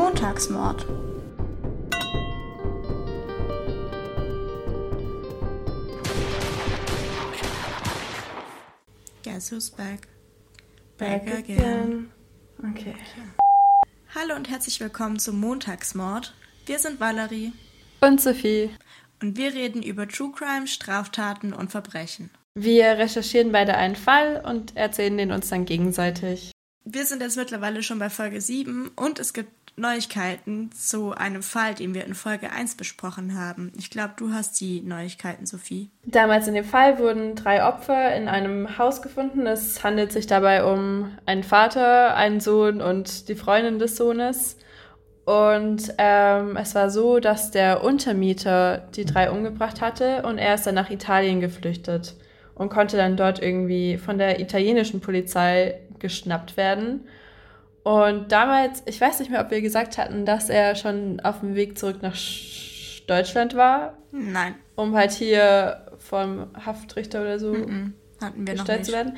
Montagsmord. Guess who's back? Back, Back again. again. Okay. Hallo und herzlich willkommen zum Montagsmord. Wir sind Valerie Und Sophie, und wir reden über True Crime, Straftaten und Verbrechen. wir recherchieren beide einen Fall und erzählen den uns dann gegenseitig. Wir sind jetzt mittlerweile schon bei Folge 7 und es gibt Neuigkeiten zu einem Fall, den wir in Folge 1 besprochen haben. Ich glaube, du hast die Neuigkeiten, Sophie. Damals in dem Fall wurden drei Opfer in einem Haus gefunden. Es handelt sich dabei um einen Vater, einen Sohn und die Freundin des Sohnes. Und ähm, es war so, dass der Untermieter die drei umgebracht hatte und er ist dann nach Italien geflüchtet und konnte dann dort irgendwie von der italienischen Polizei geschnappt werden. Und damals, ich weiß nicht mehr, ob wir gesagt hatten, dass er schon auf dem Weg zurück nach Sch- Deutschland war, Nein, um halt hier vom Haftrichter oder so mhm. hatten wir noch gestellt nicht. zu werden.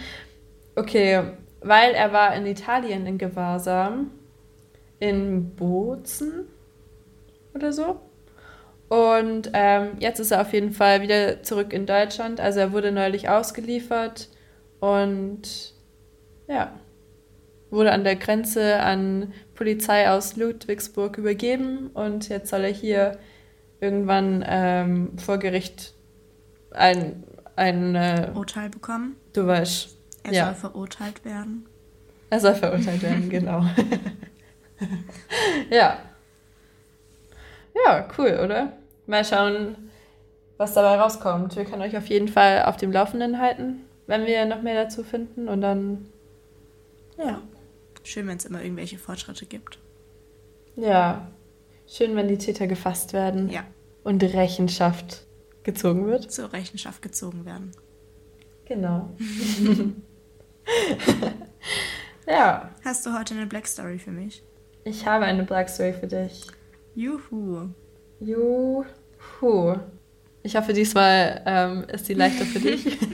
Okay, weil er war in Italien in Gewahrsam, in Bozen oder so. Und ähm, jetzt ist er auf jeden Fall wieder zurück in Deutschland. Also er wurde neulich ausgeliefert und ja, wurde an der Grenze an Polizei aus Ludwigsburg übergeben und jetzt soll er hier irgendwann ähm, vor Gericht ein, ein äh, Urteil bekommen. Du weißt. Er Ja. soll verurteilt werden. Er soll verurteilt werden, genau. ja. Ja, cool, oder? Mal schauen, was dabei rauskommt. Wir können euch auf jeden Fall auf dem Laufenden halten, wenn wir noch mehr dazu finden. Und dann, Ja. Schön, wenn es immer irgendwelche Fortschritte gibt. ja, schön, wenn die Täter gefasst werden Ja, und Rechenschaft gezogen wird. zur Rechenschaft gezogen werden. Genau. ja, Hast du heute eine Black Story für mich? ich habe eine Black Story für dich. Juhu. Juhu. Ich hoffe, diesmal ähm, ist die leichter für dich.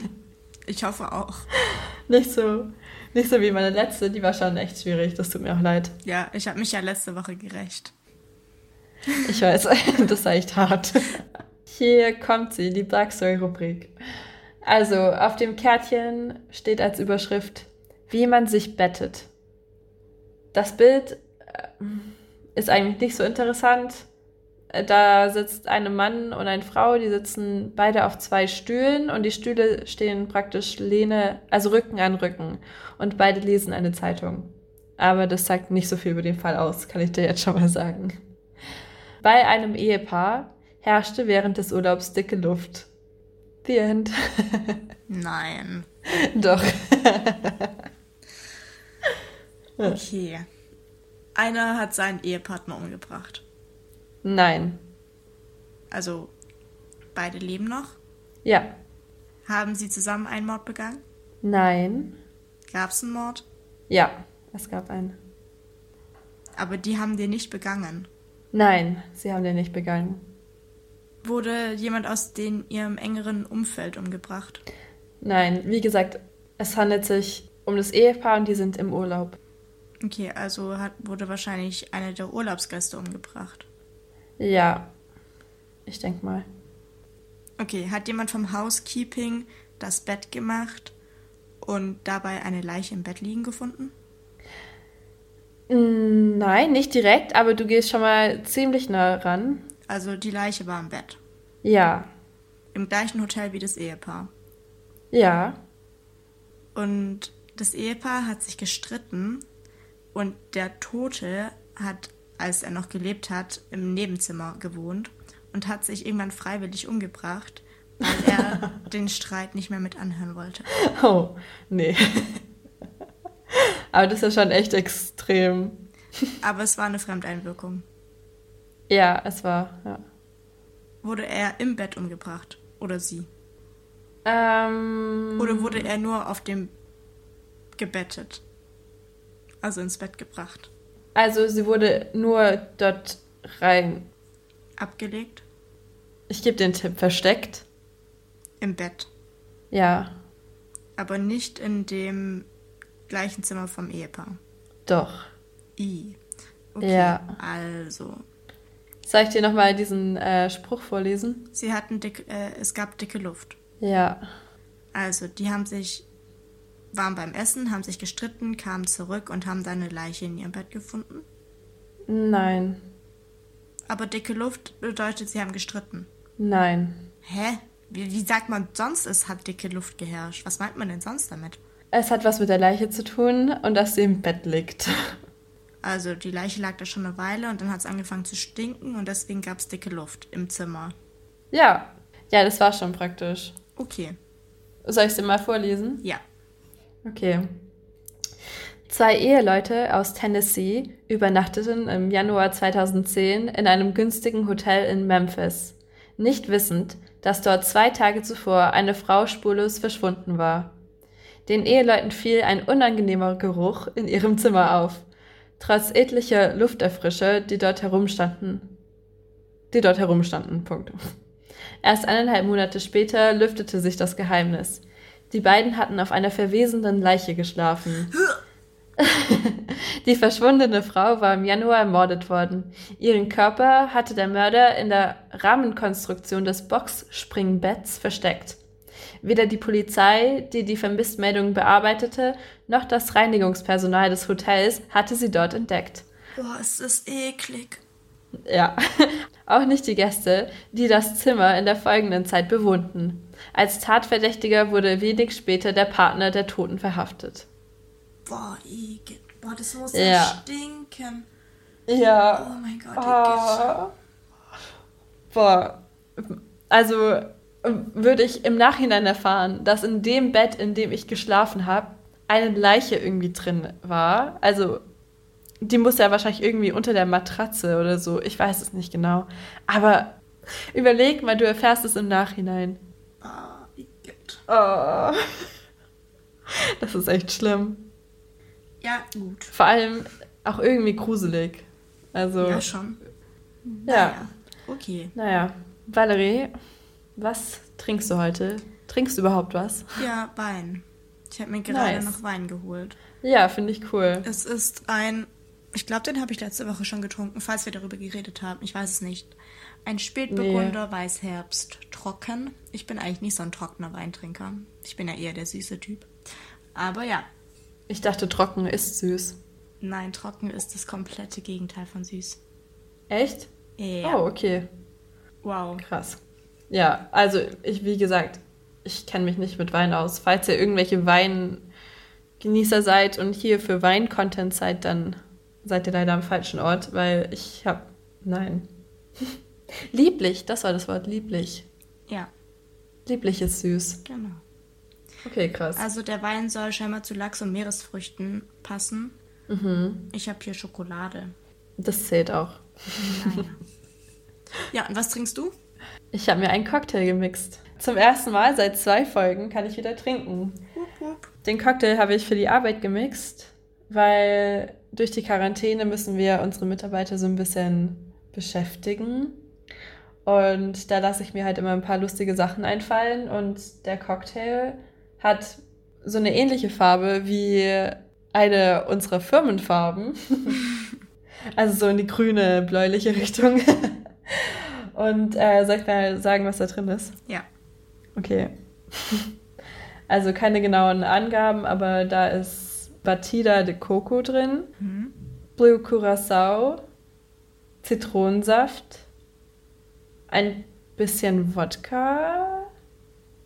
Ich hoffe auch. nicht, so, nicht so wie meine letzte, die war schon echt schwierig. Das tut mir auch leid. Ja, ich habe mich ja letzte Woche gerecht. Ich weiß, das war echt hart. Hier kommt sie, die Black Story Rubrik. Also, auf dem Kärtchen steht als Überschrift, wie man sich bettet. Das Bild äh, ist eigentlich nicht so interessant. Äh, Da sitzt ein Mann und eine Frau, die sitzen beide auf zwei Stühlen und die Stühle stehen praktisch Lehne, also Rücken an Rücken und beide lesen eine Zeitung. Aber das sagt nicht so viel über den Fall aus, kann ich dir jetzt schon mal sagen. Bei einem Ehepaar herrschte während des Urlaubs dicke Luft. The end. Nein. Doch. Okay. Einer hat seinen Ehepartner umgebracht. Nein. Also, beide leben noch. Ja. Haben sie zusammen einen Mord begangen? Nein. Gab es einen Mord? Ja. Es gab einen. Aber die haben den nicht begangen. Nein, sie haben den nicht begangen. Wurde jemand aus den, ihrem engeren Umfeld umgebracht? Nein, wie gesagt, es handelt sich um das Ehepaar und die sind im Urlaub. Okay, also hat, wurde wahrscheinlich einer der Urlaubsgäste umgebracht. Ja. Ich denke mal. Okay, hat jemand vom Housekeeping das Bett gemacht und dabei eine Leiche im Bett liegen gefunden? Mm, Nein, nicht direkt, aber du gehst schon mal ziemlich nah ran. Also die Leiche war im Bett. Ja. Im gleichen Hotel wie das Ehepaar. Ja. Und das Ehepaar hat sich gestritten und der Tote hat, als er noch gelebt hat, im Nebenzimmer gewohnt und hat sich irgendwann freiwillig umgebracht, weil er den Streit nicht mehr mit anhören wollte. Oh, nee. aber das ist ja schon echt extrem. Aber es war eine Fremdeinwirkung. Ja, es war, ja. Wurde er im Bett umgebracht oder sie? Ähm, Oder wurde er nur auf dem gebettet? Also ins Bett gebracht. Also sie wurde nur dort rein. Abgelegt? Ich gebe den Tipp, versteckt. Im Bett. Ja, Aber nicht in dem gleichen Zimmer vom Ehepaar. doch. I. Okay, Ja. also. Soll ich dir nochmal diesen äh, Spruch vorlesen? Sie hatten dick, äh, es gab dicke Luft. Ja. Also, die haben sich, waren beim Essen, haben sich gestritten, kamen zurück und haben dann eine Leiche in ihrem Bett gefunden. Nein. Aber dicke Luft bedeutet, sie haben gestritten. Nein. Hä? Wie, wie sagt man sonst, es hat dicke Luft geherrscht? Was meint man denn sonst damit? Es hat was mit der Leiche zu tun und dass sie im Bett liegt. Also, die Leiche lag da schon eine Weile und dann hat es angefangen zu stinken und deswegen gab es dicke Luft im Zimmer. Ja. Ja, das war schon praktisch. Okay, Soll ich es dir mal vorlesen? ja. Okay. Zwei Eheleute aus Tennessee übernachteten im Januar 2010 in einem günstigen Hotel in Memphis, nicht wissend, dass dort zwei Tage zuvor eine Frau spurlos verschwunden war. Den Eheleuten fiel ein unangenehmer Geruch in ihrem Zimmer auf, trotz etlicher Lufterfrischer, die dort herumstanden. Die dort herumstanden. Punkt. Erst eineinhalb Monate später lüftete sich das Geheimnis. Die beiden hatten auf einer verwesenden Leiche geschlafen. Die verschwundene Frau war im Januar ermordet worden. Ihren Körper hatte der Mörder in der Rahmenkonstruktion des Boxspringbetts versteckt. Weder die Polizei, die die Vermisstmeldung bearbeitete, noch das Reinigungspersonal des Hotels hatte sie dort entdeckt. Boah, es ist eklig. Ja, auch nicht die Gäste, die das Zimmer in der folgenden Zeit bewohnten. Als Tatverdächtiger wurde wenig später der Partner der Toten verhaftet. Boah, eklig. Boah, das muss Ja. ja stinken. Ja. Oh mein Gott, Ah. Boah. Also äh, würde ich im Nachhinein erfahren, dass in dem Bett, in dem ich geschlafen habe, eine Leiche irgendwie drin war. Also die muss ja wahrscheinlich irgendwie unter der Matratze oder so. Ich weiß es nicht genau. Aber überleg mal, du erfährst es im Nachhinein. Ah, eklig. Oh. Das ist echt schlimm. Ja, gut. Vor allem auch irgendwie gruselig. Also, Ja, schon. ja. Okay. Naja, Valerie, was trinkst du heute? Trinkst du überhaupt was? Ja, Wein. Ich habe mir gerade Nice. noch Wein geholt. Ja, finde ich cool. Es ist ein, ich glaube, den habe ich letzte Woche schon getrunken, falls wir darüber geredet haben. Ich weiß es nicht. Ein Spätburgunder Weißherbst trocken. Ich bin eigentlich nicht so ein trockener Weintrinker. Ich bin ja eher der süße Typ. Aber ja, Ich dachte, trocken ist süß. nein, trocken ist das komplette Gegenteil von süß. Echt? Ja. Oh, okay. Wow. Krass. Ja, also ich, wie gesagt, ich kenne mich nicht mit Wein aus. Falls ihr irgendwelche Weingenießer seid und hier für Wein-Content seid, dann seid ihr leider am falschen Ort, weil ich habe, nein. lieblich, das war das Wort, lieblich. Ja, Lieblich ist süß. genau. Okay, krass. Also der Wein soll scheinbar zu Lachs und Meeresfrüchten passen. Mhm. Ich habe hier Schokolade. Das zählt auch. Naja. ja, und was trinkst du? Ich habe mir einen Cocktail gemixt. Zum ersten Mal seit zwei Folgen kann ich wieder trinken. Den Cocktail habe ich für die Arbeit gemixt, weil durch die Quarantäne müssen wir unsere Mitarbeiter so ein bisschen beschäftigen. Und da lasse ich mir halt immer ein paar lustige Sachen einfallen. Und der Cocktail hat so eine ähnliche Farbe wie eine unserer Firmenfarben. also so in die grüne, bläuliche Richtung. Und äh, soll ich mal sagen, was da drin ist? Ja. Okay. Also keine genauen Angaben, aber da ist Batida de Coco drin, Mhm. Blue Curacao, Zitronensaft, ein bisschen Wodka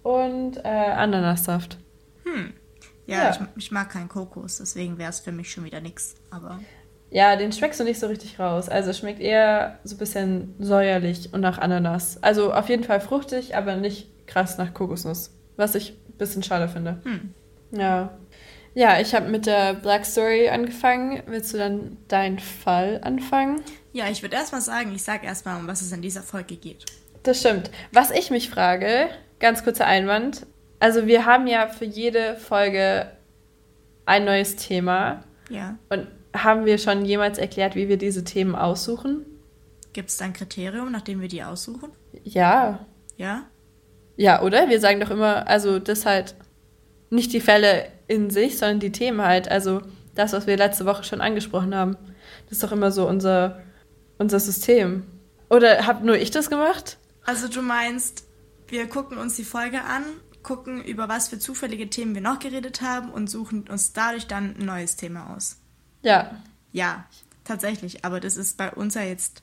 und äh, Ananassaft. Hm. Ja, Ja. Ich, ich mag keinen Kokos, deswegen wäre es für mich schon wieder nix. Aber Ja, den schmeckst du nicht so richtig raus. Also es schmeckt eher so ein bisschen säuerlich und nach Ananas. Also auf jeden Fall fruchtig, aber nicht krass nach Kokosnuss. Was ich ein bisschen schade finde. hm. Ja. Ja, ich habe mit der Black Story angefangen. Willst du dann deinen Fall anfangen? ja, ich würde erstmal sagen, ich sage erstmal, um was es in dieser Folge geht. Das stimmt. Was ich mich frage, ganz kurzer Einwand. Also wir haben ja für jede Folge ein neues Thema. Ja. Und haben wir schon jemals erklärt, wie wir diese Themen aussuchen? Gibt es da ein Kriterium, nach dem wir die aussuchen? Ja. Ja? Ja, oder? Wir sagen doch immer, also das halt nicht die Fälle in sich, sondern die Themen halt. Also das, was wir letzte Woche schon angesprochen haben. Das ist doch immer so unser, unser System. Oder hab nur ich das gemacht? Also du meinst, wir gucken uns die Folge an, gucken, über was für zufällige Themen wir noch geredet haben und suchen uns dadurch dann ein neues Thema aus. Ja. Ja, tatsächlich. Aber das ist bei uns ja jetzt.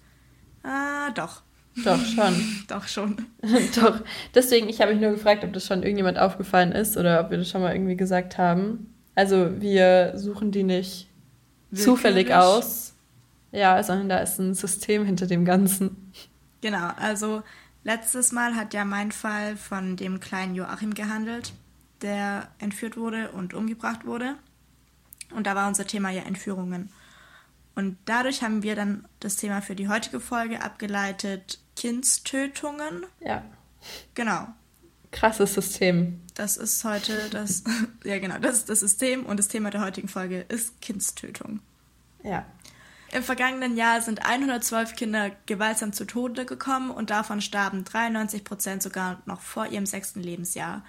Ah, doch. Doch, schon. doch, schon. doch. Deswegen, ich habe mich nur gefragt, ob das schon irgendjemand aufgefallen ist oder ob wir das schon mal irgendwie gesagt haben. Also, wir suchen die nicht Willkürlich. zufällig aus. Ja, sondern da ist ein System hinter dem Ganzen. Genau, also letztes Mal hat ja mein Fall von dem kleinen Joachim gehandelt, der entführt wurde und umgebracht wurde. Und da war unser Thema ja Entführungen. Und dadurch haben wir dann das Thema für die heutige Folge abgeleitet: Kindstötungen. Ja. Genau. Krasses System. Das ist heute das, ja genau, das ist das System und das Thema der heutigen Folge ist Kindstötung. Ja. Im vergangenen Jahr sind 112 Kinder gewaltsam zu Tode gekommen und davon starben 93 Prozent sogar noch vor ihrem sechsten Lebensjahr.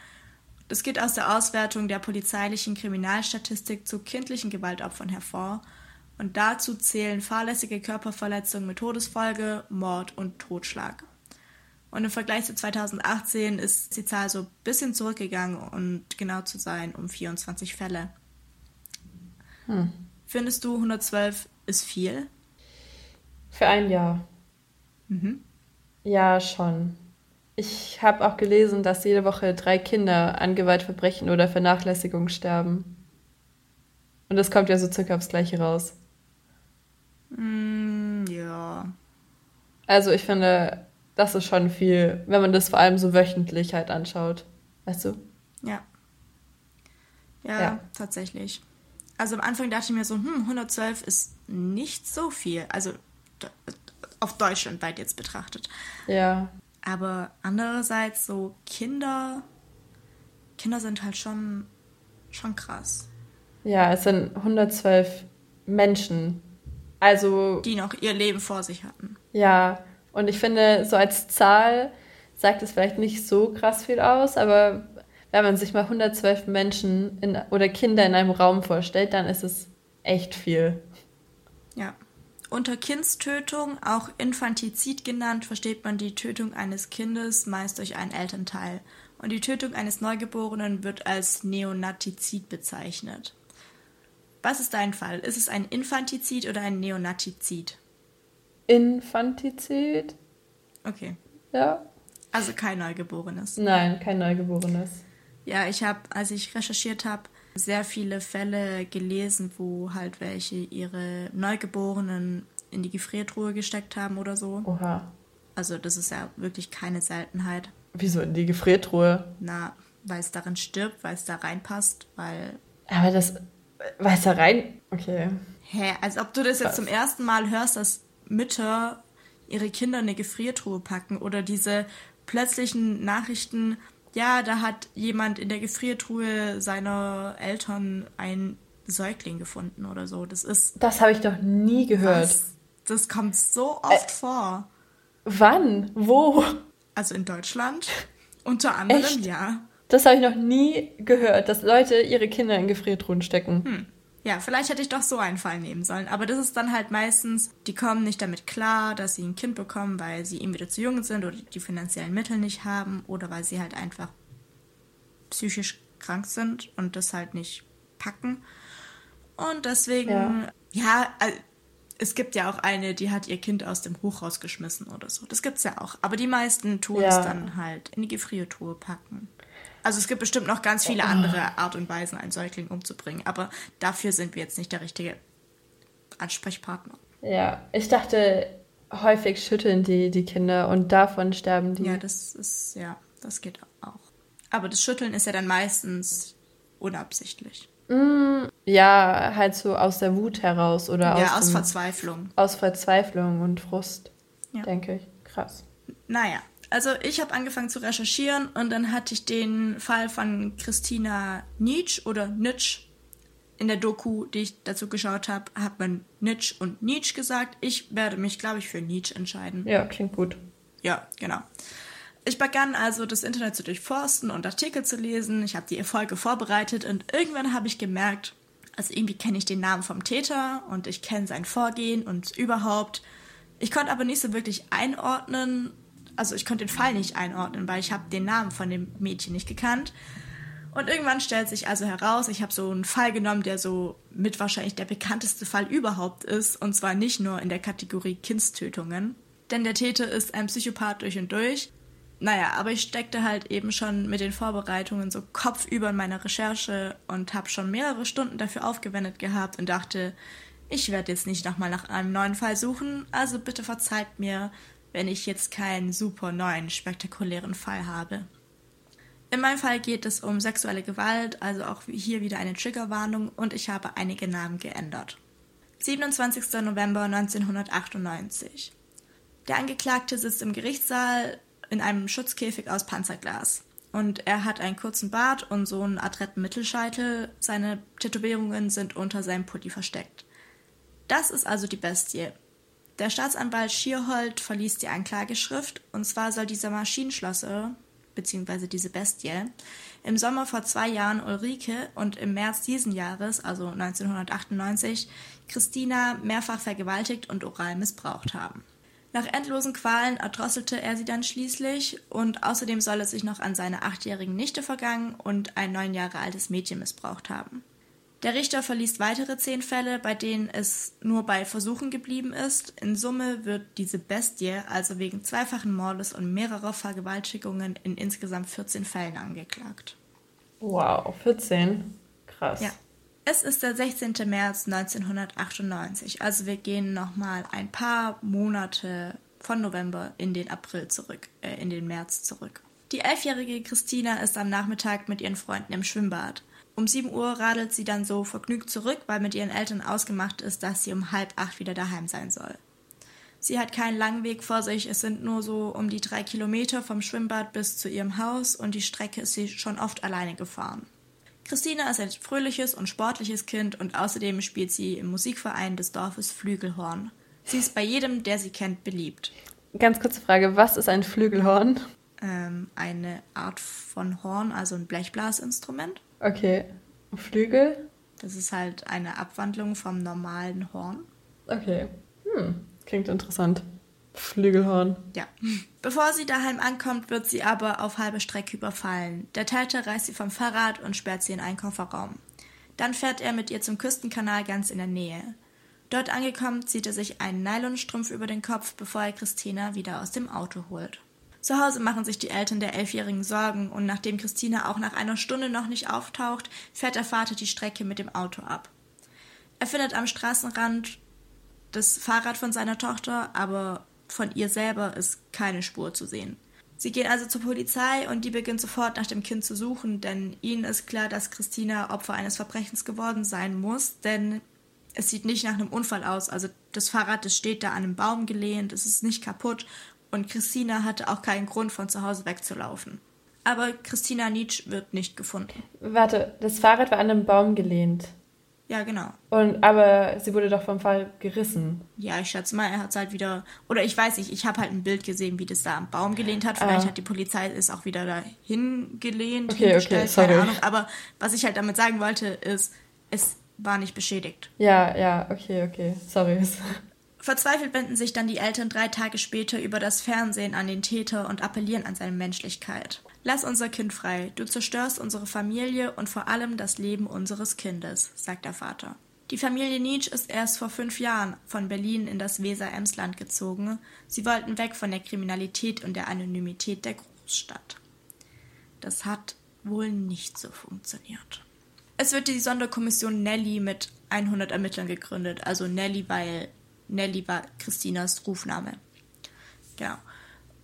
Das geht aus der Auswertung der polizeilichen Kriminalstatistik zu kindlichen Gewaltopfern hervor und dazu zählen fahrlässige Körperverletzungen mit Todesfolge, Mord und Totschlag. Und im Vergleich zu 2018 ist die Zahl so ein bisschen zurückgegangen und genau zu sein um 24 Fälle. Hm. Findest du 112 ist viel? Für ein Jahr. Mhm. Ja, schon. Ich habe auch gelesen, dass jede Woche drei Kinder an Gewaltverbrechen oder Vernachlässigung sterben. Und das kommt ja so circa aufs Gleiche raus. Mm, ja. Also ich finde, das ist schon viel, wenn man das vor allem so wöchentlich halt anschaut. Weißt du? Ja. Ja, ja. tatsächlich. Also am Anfang dachte ich mir so, hm, 112 ist nicht so viel. Also auf Deutschland weit jetzt betrachtet. Ja. Aber andererseits so Kinder, Kinder sind halt schon, schon krass. Ja, es sind 112 Menschen. Also. Die noch ihr Leben vor sich hatten. Ja, und ich finde, so als Zahl sagt es vielleicht nicht so krass viel aus, aber wenn man sich mal 112 Menschen in, oder Kinder in einem Raum vorstellt, dann ist es echt viel. Ja. Unter Kindstötung, auch Infantizid genannt, versteht man die Tötung eines Kindes meist durch einen Elternteil. Und die Tötung eines Neugeborenen wird als Neonatizid bezeichnet. Was ist dein Fall? Ist es ein Infantizid oder ein Neonatizid? Infantizid. Okay. Ja. Also kein Neugeborenes. Nein, kein Neugeborenes. Ja, ich habe, als ich recherchiert habe, sehr viele Fälle gelesen, wo halt welche ihre Neugeborenen in die Gefriertruhe gesteckt haben oder so. Oha. Also das ist ja wirklich keine Seltenheit. Wieso in die Gefriertruhe? Na, weil es darin stirbt, weil es da reinpasst, weil. Aber das. Da rein. Okay. Hä, als ob du das jetzt Was? zum ersten Mal hörst, dass Mütter ihre Kinder in eine Gefriertruhe packen oder diese plötzlichen Nachrichten, ja, da hat jemand in der Gefriertruhe seiner Eltern ein Säugling gefunden oder so. Das ist. Das habe ich doch nie gehört. Was? Das kommt so oft äh, vor. Wann? Wo? Also in Deutschland. Unter anderem, Echt? ja. Das habe ich noch nie gehört, dass Leute ihre Kinder in Gefriertruhen stecken. Hm. Ja, vielleicht hätte ich doch so einen Fall nehmen sollen. Aber das ist dann halt meistens, die kommen nicht damit klar, dass sie ein Kind bekommen, weil sie eben wieder zu jung sind oder die finanziellen Mittel nicht haben oder weil sie halt einfach psychisch krank sind und das halt nicht packen. Und deswegen, ja, ja also, es gibt ja auch eine, die hat ihr Kind aus dem Hochhaus geschmissen oder so. Das gibt's ja auch. Aber die meisten tun ja. es dann halt in die Gefriertruhe packen. Also es gibt bestimmt noch ganz viele andere Art und Weisen, einen Säugling umzubringen, aber dafür sind wir jetzt nicht der richtige Ansprechpartner. Ja, ich dachte, häufig schütteln die die Kinder und davon sterben die. Ja, das ist, ja, das geht auch. Aber das Schütteln ist ja dann meistens unabsichtlich. Mm, ja, halt so aus der Wut heraus oder ja, aus, aus dem, Verzweiflung. Aus Verzweiflung und Frust, ja. denke ich. Krass. Naja, also ich habe angefangen zu recherchieren und dann hatte ich den Fall von Christina Nietzsche oder Nitsch in der Doku, die ich dazu geschaut habe, hat man Nitsch und Nietzsche gesagt. Ich werde mich, glaube ich, für Nietzsche entscheiden. Ja, klingt gut. Ja, genau. Ich begann also das Internet zu durchforsten und Artikel zu lesen. Ich habe die Folge vorbereitet und irgendwann habe ich gemerkt, Also irgendwie kenne ich den Namen vom Täter und ich kenne sein Vorgehen und überhaupt. Ich konnte aber nicht so wirklich einordnen, also ich konnte den Fall nicht einordnen, weil ich habe den Namen von dem Mädchen nicht gekannt. Und irgendwann stellt sich also heraus, ich habe so einen Fall genommen, der so mit wahrscheinlich der bekannteste Fall überhaupt ist, und zwar nicht nur in der Kategorie Kindstötungen. Denn der Täter ist ein Psychopath durch und durch. Naja, aber ich steckte halt eben schon mit den Vorbereitungen so kopfüber in meiner Recherche und habe schon mehrere Stunden dafür aufgewendet gehabt und dachte, ich werde jetzt nicht nochmal nach einem neuen Fall suchen, also bitte verzeiht mir, wenn ich jetzt keinen super neuen, spektakulären Fall habe. In meinem Fall geht es um sexuelle Gewalt, also auch hier wieder eine Triggerwarnung und ich habe einige Namen geändert. 27. November 1998. Der Angeklagte sitzt im Gerichtssaal in einem Schutzkäfig aus Panzerglas. Und er hat einen kurzen Bart und so einen adretten Mittelscheitel. Seine Tätowierungen sind unter seinem Pulli versteckt. Das ist also die Bestie. Der Staatsanwalt Schierhold verließ die Anklageschrift, und zwar soll dieser Maschinenschlosser, beziehungsweise diese Bestie, im Sommer vor zwei Jahren Ulrike und im März diesen Jahres, also 1998, Christina mehrfach vergewaltigt und oral missbraucht haben. Nach endlosen Qualen erdrosselte er sie dann schließlich und außerdem soll er sich noch an seine achtjährigen Nichte vergangen und ein neun Jahre altes Mädchen missbraucht haben. Der Richter verliest weitere zehn Fälle, bei denen es nur bei Versuchen geblieben ist. In Summe wird diese Bestie also wegen zweifachen Mordes und mehrerer Vergewaltigungen in insgesamt 14 Fällen angeklagt. Wow, 14? Krass. Ja. Es ist der 16. März 1998, also wir gehen nochmal ein paar Monate von November in den April zurück, äh, in den März zurück. Die elfjährige Christina ist am Nachmittag mit ihren Freunden im Schwimmbad. Um 7 Uhr radelt sie dann so vergnügt zurück, weil mit ihren Eltern ausgemacht ist, dass sie um halb acht wieder daheim sein soll. Sie hat keinen langen Weg vor sich, es sind nur so um die drei Kilometer vom Schwimmbad bis zu ihrem Haus und die Strecke ist sie schon oft alleine gefahren. Christina ist ein fröhliches und sportliches Kind und außerdem spielt sie im Musikverein des Dorfes Flügelhorn. Sie ist bei jedem, der sie kennt, beliebt. Ganz kurze Frage, was ist ein Flügelhorn? Ähm, eine Art von Horn, also ein Blechblasinstrument. Okay. Flügel? Das ist halt eine Abwandlung vom normalen Horn. Okay. Hm, klingt interessant. Flügelhorn. Ja. Bevor sie daheim ankommt, wird sie aber auf halbe Strecke überfallen. Der Täter reißt sie vom Fahrrad und sperrt sie in einen Kofferraum. Dann fährt er mit ihr zum Küstenkanal ganz in der Nähe. Dort angekommen, zieht er sich einen Nylonstrumpf über den Kopf, bevor er Christina wieder aus dem Auto holt. Zu Hause machen sich die Eltern der Elfjährigen Sorgen und nachdem Christina auch nach einer Stunde noch nicht auftaucht, fährt der Vater die Strecke mit dem Auto ab. Er findet am Straßenrand das Fahrrad von seiner Tochter, aber von ihr selber ist keine Spur zu sehen. Sie gehen also zur Polizei und die beginnt sofort nach dem Kind zu suchen, denn ihnen ist klar, dass Christina Opfer eines Verbrechens geworden sein muss, denn es sieht nicht nach einem Unfall aus. Also das Fahrrad, das steht da an einem Baum gelehnt, es ist nicht kaputt und Christina hatte auch keinen Grund, von zu Hause wegzulaufen. Aber Christina Nietzsche wird nicht gefunden. Warte, das Fahrrad war an einem Baum gelehnt. Ja, genau. Und aber sie wurde doch vom Fall gerissen. Ja, ich schätze mal, er hat es halt wieder. Oder ich weiß nicht, ich habe halt ein Bild gesehen, wie das da am Baum gelehnt hat. Vielleicht ah. hat die Polizei es auch wieder dahin gelehnt. Okay, okay, sorry. Keine Ahnung. Aber was ich halt damit sagen wollte, ist, es war nicht beschädigt. Ja, ja, okay, okay. Sorry. Verzweifelt wenden sich dann die Eltern drei Tage später über das Fernsehen an den Täter und appellieren an seine Menschlichkeit. Lass unser Kind frei, du zerstörst unsere Familie und vor allem das Leben unseres Kindes, sagt der Vater. Die Familie Nietzsche ist erst vor fünf Jahren von Berlin in das Weser-Emsland gezogen. Sie wollten weg von der Kriminalität und der Anonymität der Großstadt. Das hat wohl nicht so funktioniert. Es wird die Sonderkommission Nelly mit 100 Ermittlern gegründet. Also Nelly, weil Nelly war Christinas Rufname. Genau.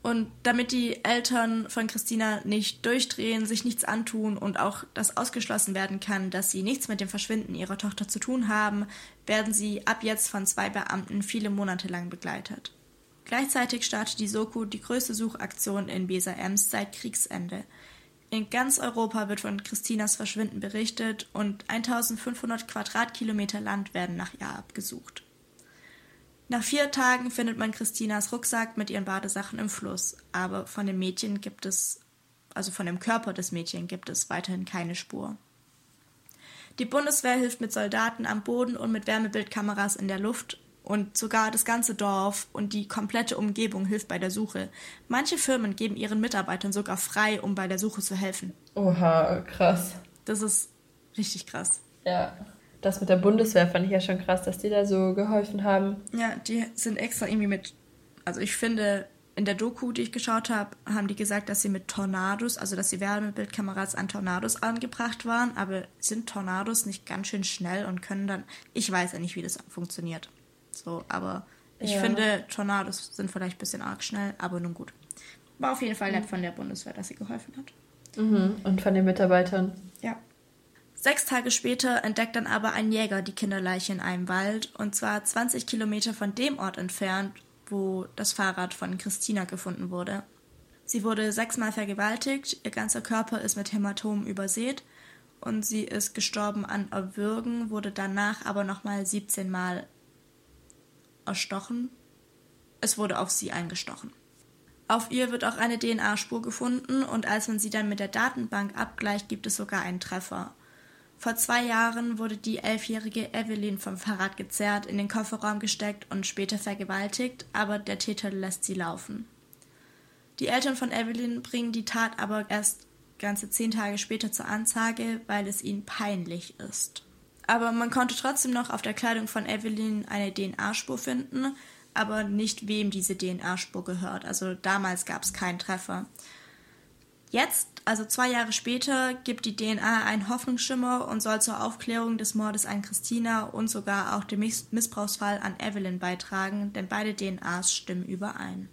Und damit die Eltern von Christina nicht durchdrehen, sich nichts antun und auch das ausgeschlossen werden kann, dass sie nichts mit dem Verschwinden ihrer Tochter zu tun haben, werden sie ab jetzt von zwei Beamten viele Monate lang begleitet. Gleichzeitig startet die Soko die größte Suchaktion in Weser-Ems seit Kriegsende. In ganz Europa wird von Christinas Verschwinden berichtet und 1500 Quadratkilometer Land werden nach ihr abgesucht. Nach vier Tagen findet man Christinas Rucksack mit ihren Badesachen im Fluss, aber von dem Mädchen gibt es, also von dem Körper des Mädchens gibt es weiterhin keine Spur. Die Bundeswehr hilft mit Soldaten am Boden und mit Wärmebildkameras in der Luft und sogar das ganze Dorf und die komplette Umgebung hilft bei der Suche. Manche Firmen geben ihren Mitarbeitern sogar frei, um bei der Suche zu helfen. Oha, krass. Das ist richtig krass. Ja. Das mit der Bundeswehr fand ich ja schon krass, dass die da so geholfen haben. Ja, die sind extra irgendwie mit. Also ich finde, in der Doku, die ich geschaut habe, haben die gesagt, dass sie mit Tornados, also dass die Wärmebildkameras an Tornados angebracht waren, aber sind Tornados nicht ganz schön schnell und können dann, ich weiß ja nicht, wie das funktioniert. So, aber ich ja. finde, Tornados sind vielleicht ein bisschen arg schnell, aber nun gut. War auf jeden Fall nett von der Bundeswehr, dass sie geholfen hat. Mhm. Und von den Mitarbeitern. Ja. Sechs Tage später entdeckt dann aber ein Jäger die Kinderleiche in einem Wald, und zwar 20 Kilometer von dem Ort entfernt, wo das Fahrrad von Christina gefunden wurde. Sie wurde sechsmal vergewaltigt, ihr ganzer Körper ist mit Hämatomen übersät und sie ist gestorben an Erwürgen, wurde danach aber nochmal 17 Mal erstochen. Es wurde auf sie eingestochen. Auf ihr wird auch eine DNA-Spur gefunden und als man sie dann mit der Datenbank abgleicht, gibt es sogar einen Treffer. Vor zwei Jahren wurde die elfjährige Evelyn vom Fahrrad gezerrt, in den Kofferraum gesteckt und später vergewaltigt, aber der Täter lässt sie laufen. Die Eltern von Evelyn bringen die Tat aber erst ganze zehn Tage später zur Anzeige, weil es ihnen peinlich ist. Aber man konnte trotzdem noch auf der Kleidung von Evelyn eine DNA-Spur finden, aber nicht wem diese DNA-Spur gehört. Also damals gab es keinen Treffer. Jetzt, also zwei Jahre später, gibt die DNA einen Hoffnungsschimmer und soll zur Aufklärung des Mordes an Christina und sogar auch dem Missbrauchsfall an Evelyn beitragen, denn beide DNAs stimmen überein.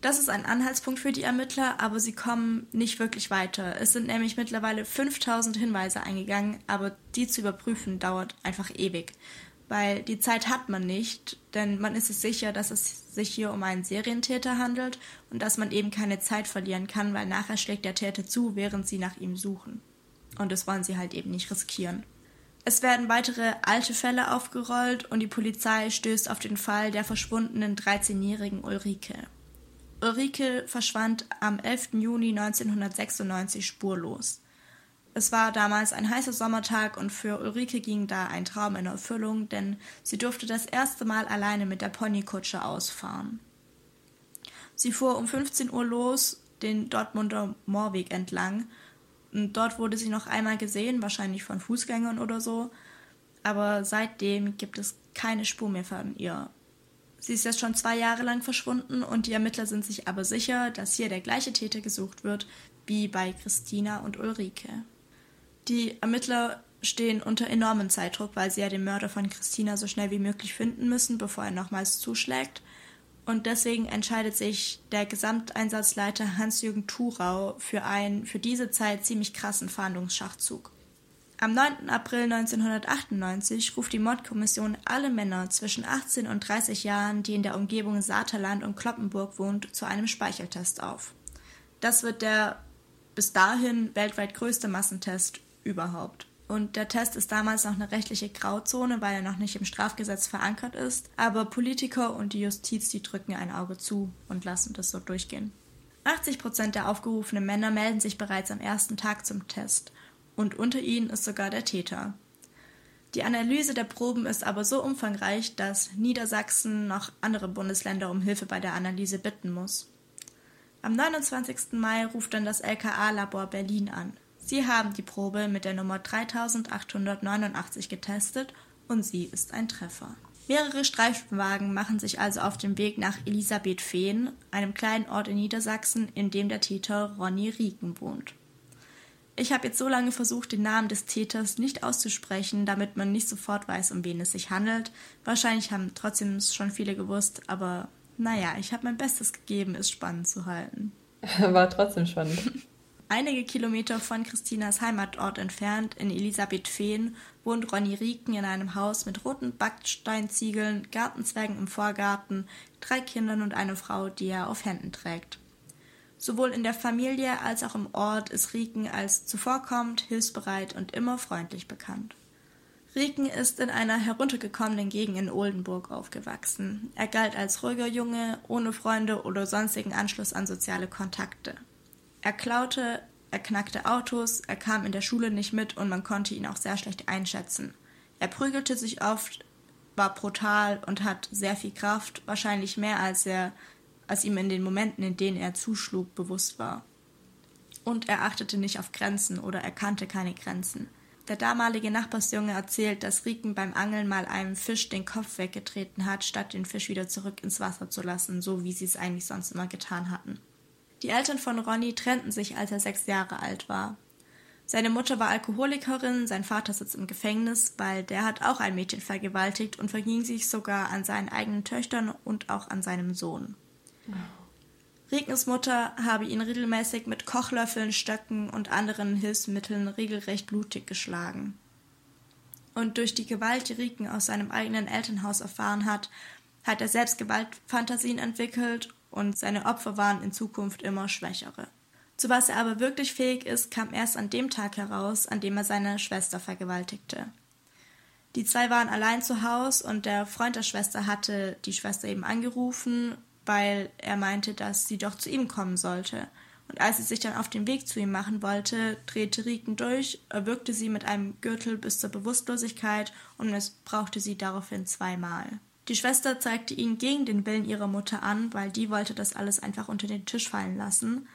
Das ist ein Anhaltspunkt für die Ermittler, aber sie kommen nicht wirklich weiter. Es sind nämlich mittlerweile 5000 Hinweise eingegangen, aber die zu überprüfen dauert einfach ewig weil die Zeit hat man nicht, denn man ist sich sicher, dass es sich hier um einen Serientäter handelt und dass man eben keine Zeit verlieren kann, weil nachher schlägt der Täter zu, während sie nach ihm suchen. Und das wollen sie halt eben nicht riskieren. Es werden weitere alte Fälle aufgerollt und die Polizei stößt auf den Fall der verschwundenen 13-jährigen Ulrike. Ulrike verschwand am 11. Juni 1996 spurlos. Es war damals ein heißer Sommertag und für Ulrike ging da ein Traum in Erfüllung, denn sie durfte das erste Mal alleine mit der Ponykutsche ausfahren. Sie fuhr um 15 Uhr los, den Dortmunder Moorweg entlang. Und dort wurde sie noch einmal gesehen, wahrscheinlich von Fußgängern oder so. Aber seitdem gibt es keine Spur mehr von ihr. Sie ist jetzt schon zwei Jahre lang verschwunden und die Ermittler sind sich aber sicher, dass hier der gleiche Täter gesucht wird wie bei Christina und Ulrike. Die Ermittler stehen unter enormem Zeitdruck, weil sie ja den Mörder von Christina so schnell wie möglich finden müssen, bevor er nochmals zuschlägt. Und deswegen entscheidet sich der Gesamteinsatzleiter Hans-Jürgen Thurau für einen für diese Zeit ziemlich krassen Fahndungsschachzug. Am 9. April 1998 ruft die Mordkommission alle Männer zwischen 18 und 30 Jahren, die in der Umgebung Saterland und Kloppenburg wohnt, zu einem Speicheltest auf. Das wird der bis dahin weltweit größte Massentest überhaupt. Und der Test ist damals noch eine rechtliche Grauzone, weil er noch nicht im Strafgesetz verankert ist. Aber Politiker und die Justiz, die drücken ein Auge zu und lassen das so durchgehen. 80 Prozent der aufgerufenen Männer melden sich bereits am ersten Tag zum Test. Und unter ihnen ist sogar der Täter. Die Analyse der Proben ist aber so umfangreich, dass Niedersachsen noch andere Bundesländer um Hilfe bei der Analyse bitten muss. Am 29. Mai ruft dann das LKA-Labor Berlin an. Sie haben die Probe mit der Nummer 3889 getestet und sie ist ein Treffer. Mehrere Streifenwagen machen sich also auf den Weg nach Elisabethfehn, einem kleinen Ort in Niedersachsen, in dem der Täter Ronny Rieken wohnt. Ich habe jetzt so lange versucht, den Namen des Täters nicht auszusprechen, damit man nicht sofort weiß, um wen es sich handelt. Wahrscheinlich haben trotzdem schon viele gewusst, aber naja, ich habe mein Bestes gegeben, es spannend zu halten. War trotzdem spannend. Einige Kilometer von Christinas Heimatort entfernt, in Elisabethfehn, wohnt Ronny Rieken in einem Haus mit roten Backsteinziegeln, Gartenzwergen im Vorgarten, drei Kindern und einer Frau, die er auf Händen trägt. Sowohl in der Familie als auch im Ort ist Rieken als zuvorkommend, hilfsbereit und immer freundlich bekannt. Rieken ist in einer heruntergekommenen Gegend in Oldenburg aufgewachsen. Er galt als ruhiger Junge, ohne Freunde oder sonstigen Anschluss an soziale Kontakte. Er klaute er knackte Autos, er kam in der Schule nicht mit und man konnte ihn auch sehr schlecht einschätzen. Er prügelte sich oft, war brutal und hat sehr viel Kraft, wahrscheinlich mehr als er als ihm in den Momenten, in denen er zuschlug, bewusst war. Und er achtete nicht auf Grenzen oder erkannte keine Grenzen. Der damalige Nachbarsjunge erzählt, dass Riken beim Angeln mal einem Fisch den Kopf weggetreten hat, statt den Fisch wieder zurück ins Wasser zu lassen, so wie sie es eigentlich sonst immer getan hatten. Die Eltern von Ronny trennten sich, als er sechs Jahre alt war. Seine Mutter war Alkoholikerin, sein Vater sitzt im Gefängnis, weil der hat auch ein Mädchen vergewaltigt und verging sich sogar an seinen eigenen Töchtern und auch an seinem Sohn. Rikens Mutter habe ihn regelmäßig mit Kochlöffeln, Stöcken und anderen Hilfsmitteln regelrecht blutig geschlagen. Und durch die Gewalt, die Riken aus seinem eigenen Elternhaus erfahren hat, hat er selbst Gewaltfantasien entwickelt und seine Opfer waren in Zukunft immer schwächere. Zu was er aber wirklich fähig ist, kam erst an dem Tag heraus, an dem er seine Schwester vergewaltigte. Die zwei waren allein zu Hause und der Freund der Schwester hatte die Schwester eben angerufen, weil er meinte, dass sie doch zu ihm kommen sollte. Und als sie sich dann auf den Weg zu ihm machen wollte, drehte Riken durch, erwürgte sie mit einem Gürtel bis zur Bewusstlosigkeit und missbrauchte sie daraufhin zweimal. Die Schwester zeigte ihn gegen den Willen ihrer Mutter an, weil die wollte das alles einfach unter den Tisch fallen lassen.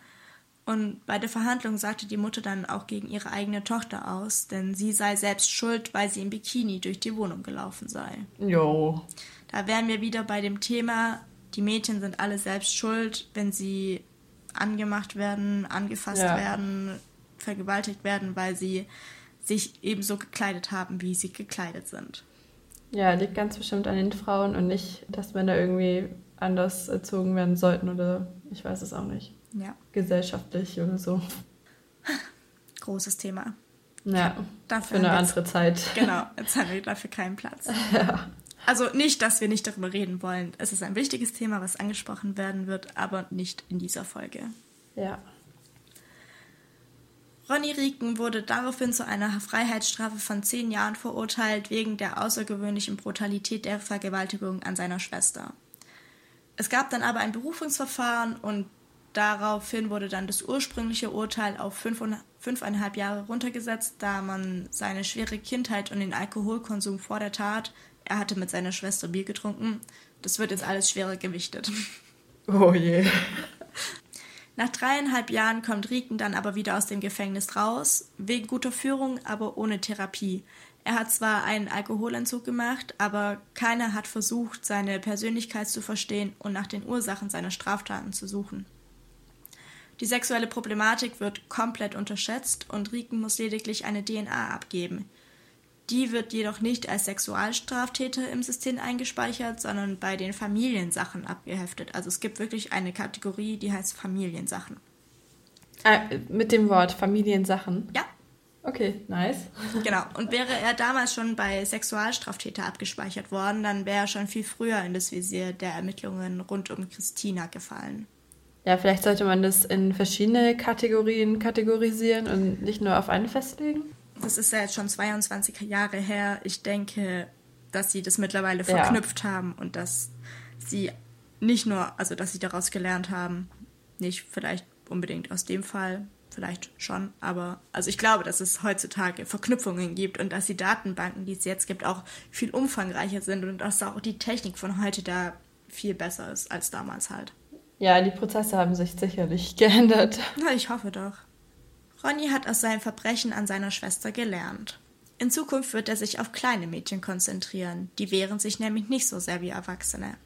Und bei der Verhandlung sagte die Mutter dann auch gegen ihre eigene Tochter aus, denn sie sei selbst schuld, weil sie im Bikini durch die Wohnung gelaufen sei. Jo. Da wären wir wieder bei dem Thema, die Mädchen sind alle selbst schuld, wenn sie angemacht werden, angefasst ja. werden, vergewaltigt werden, weil sie sich ebenso gekleidet haben, wie sie gekleidet sind. Ja, liegt ganz bestimmt an den Frauen und nicht, dass Männer irgendwie anders erzogen werden sollten oder ich weiß es auch nicht. Ja. Gesellschaftlich oder so. Großes Thema. Ja, dafür für eine andere Zeit. Genau, jetzt haben wir dafür keinen Platz. Ja. Also nicht, dass wir nicht darüber reden wollen. Es ist ein wichtiges Thema, was angesprochen werden wird, aber nicht in dieser Folge. Ja. Ronny Rieken wurde daraufhin zu einer Freiheitsstrafe von zehn Jahren verurteilt wegen der außergewöhnlichen Brutalität der Vergewaltigung an seiner Schwester. Es gab dann aber ein Berufungsverfahren und daraufhin wurde dann das ursprüngliche Urteil auf fünfeinhalb Jahre runtergesetzt, da man seine schwere Kindheit und den Alkoholkonsum vor der Tat er hatte mit seiner Schwester Bier getrunken. Das wird jetzt alles schwerer gewichtet. Oh je. Nach dreieinhalb Jahren kommt Rieken dann aber wieder aus dem Gefängnis raus, wegen guter Führung, aber ohne Therapie. Er hat zwar einen Alkoholentzug gemacht, aber keiner hat versucht, seine Persönlichkeit zu verstehen und nach den Ursachen seiner Straftaten zu suchen. Die sexuelle Problematik wird komplett unterschätzt und Rieken muss lediglich eine DNA abgeben. Die wird jedoch nicht als Sexualstraftäter im System eingespeichert, sondern bei den Familiensachen abgeheftet. Also es gibt wirklich eine Kategorie, die heißt Familiensachen. Ah, mit dem Wort Familiensachen? Ja. Okay, nice. Genau. Und wäre er damals schon bei Sexualstraftäter abgespeichert worden, dann wäre er schon viel früher in das Visier der Ermittlungen rund um Christina gefallen. Ja, vielleicht sollte man das in verschiedene Kategorien kategorisieren und nicht nur auf eine festlegen das ist ja jetzt schon 22 Jahre her. Ich denke, dass sie das mittlerweile verknüpft ja. haben und dass sie nicht nur, also dass sie daraus gelernt haben, nicht vielleicht unbedingt aus dem Fall, vielleicht schon, aber also ich glaube, dass es heutzutage Verknüpfungen gibt und dass die Datenbanken, die es jetzt gibt, auch viel umfangreicher sind und dass auch die Technik von heute da viel besser ist als damals halt. Ja, die Prozesse haben sich sicherlich geändert. Na, ich hoffe doch. Ronny hat aus seinem Verbrechen an seiner Schwester gelernt. In Zukunft wird er sich auf kleine Mädchen konzentrieren, die wehren sich nämlich nicht so sehr wie Erwachsene.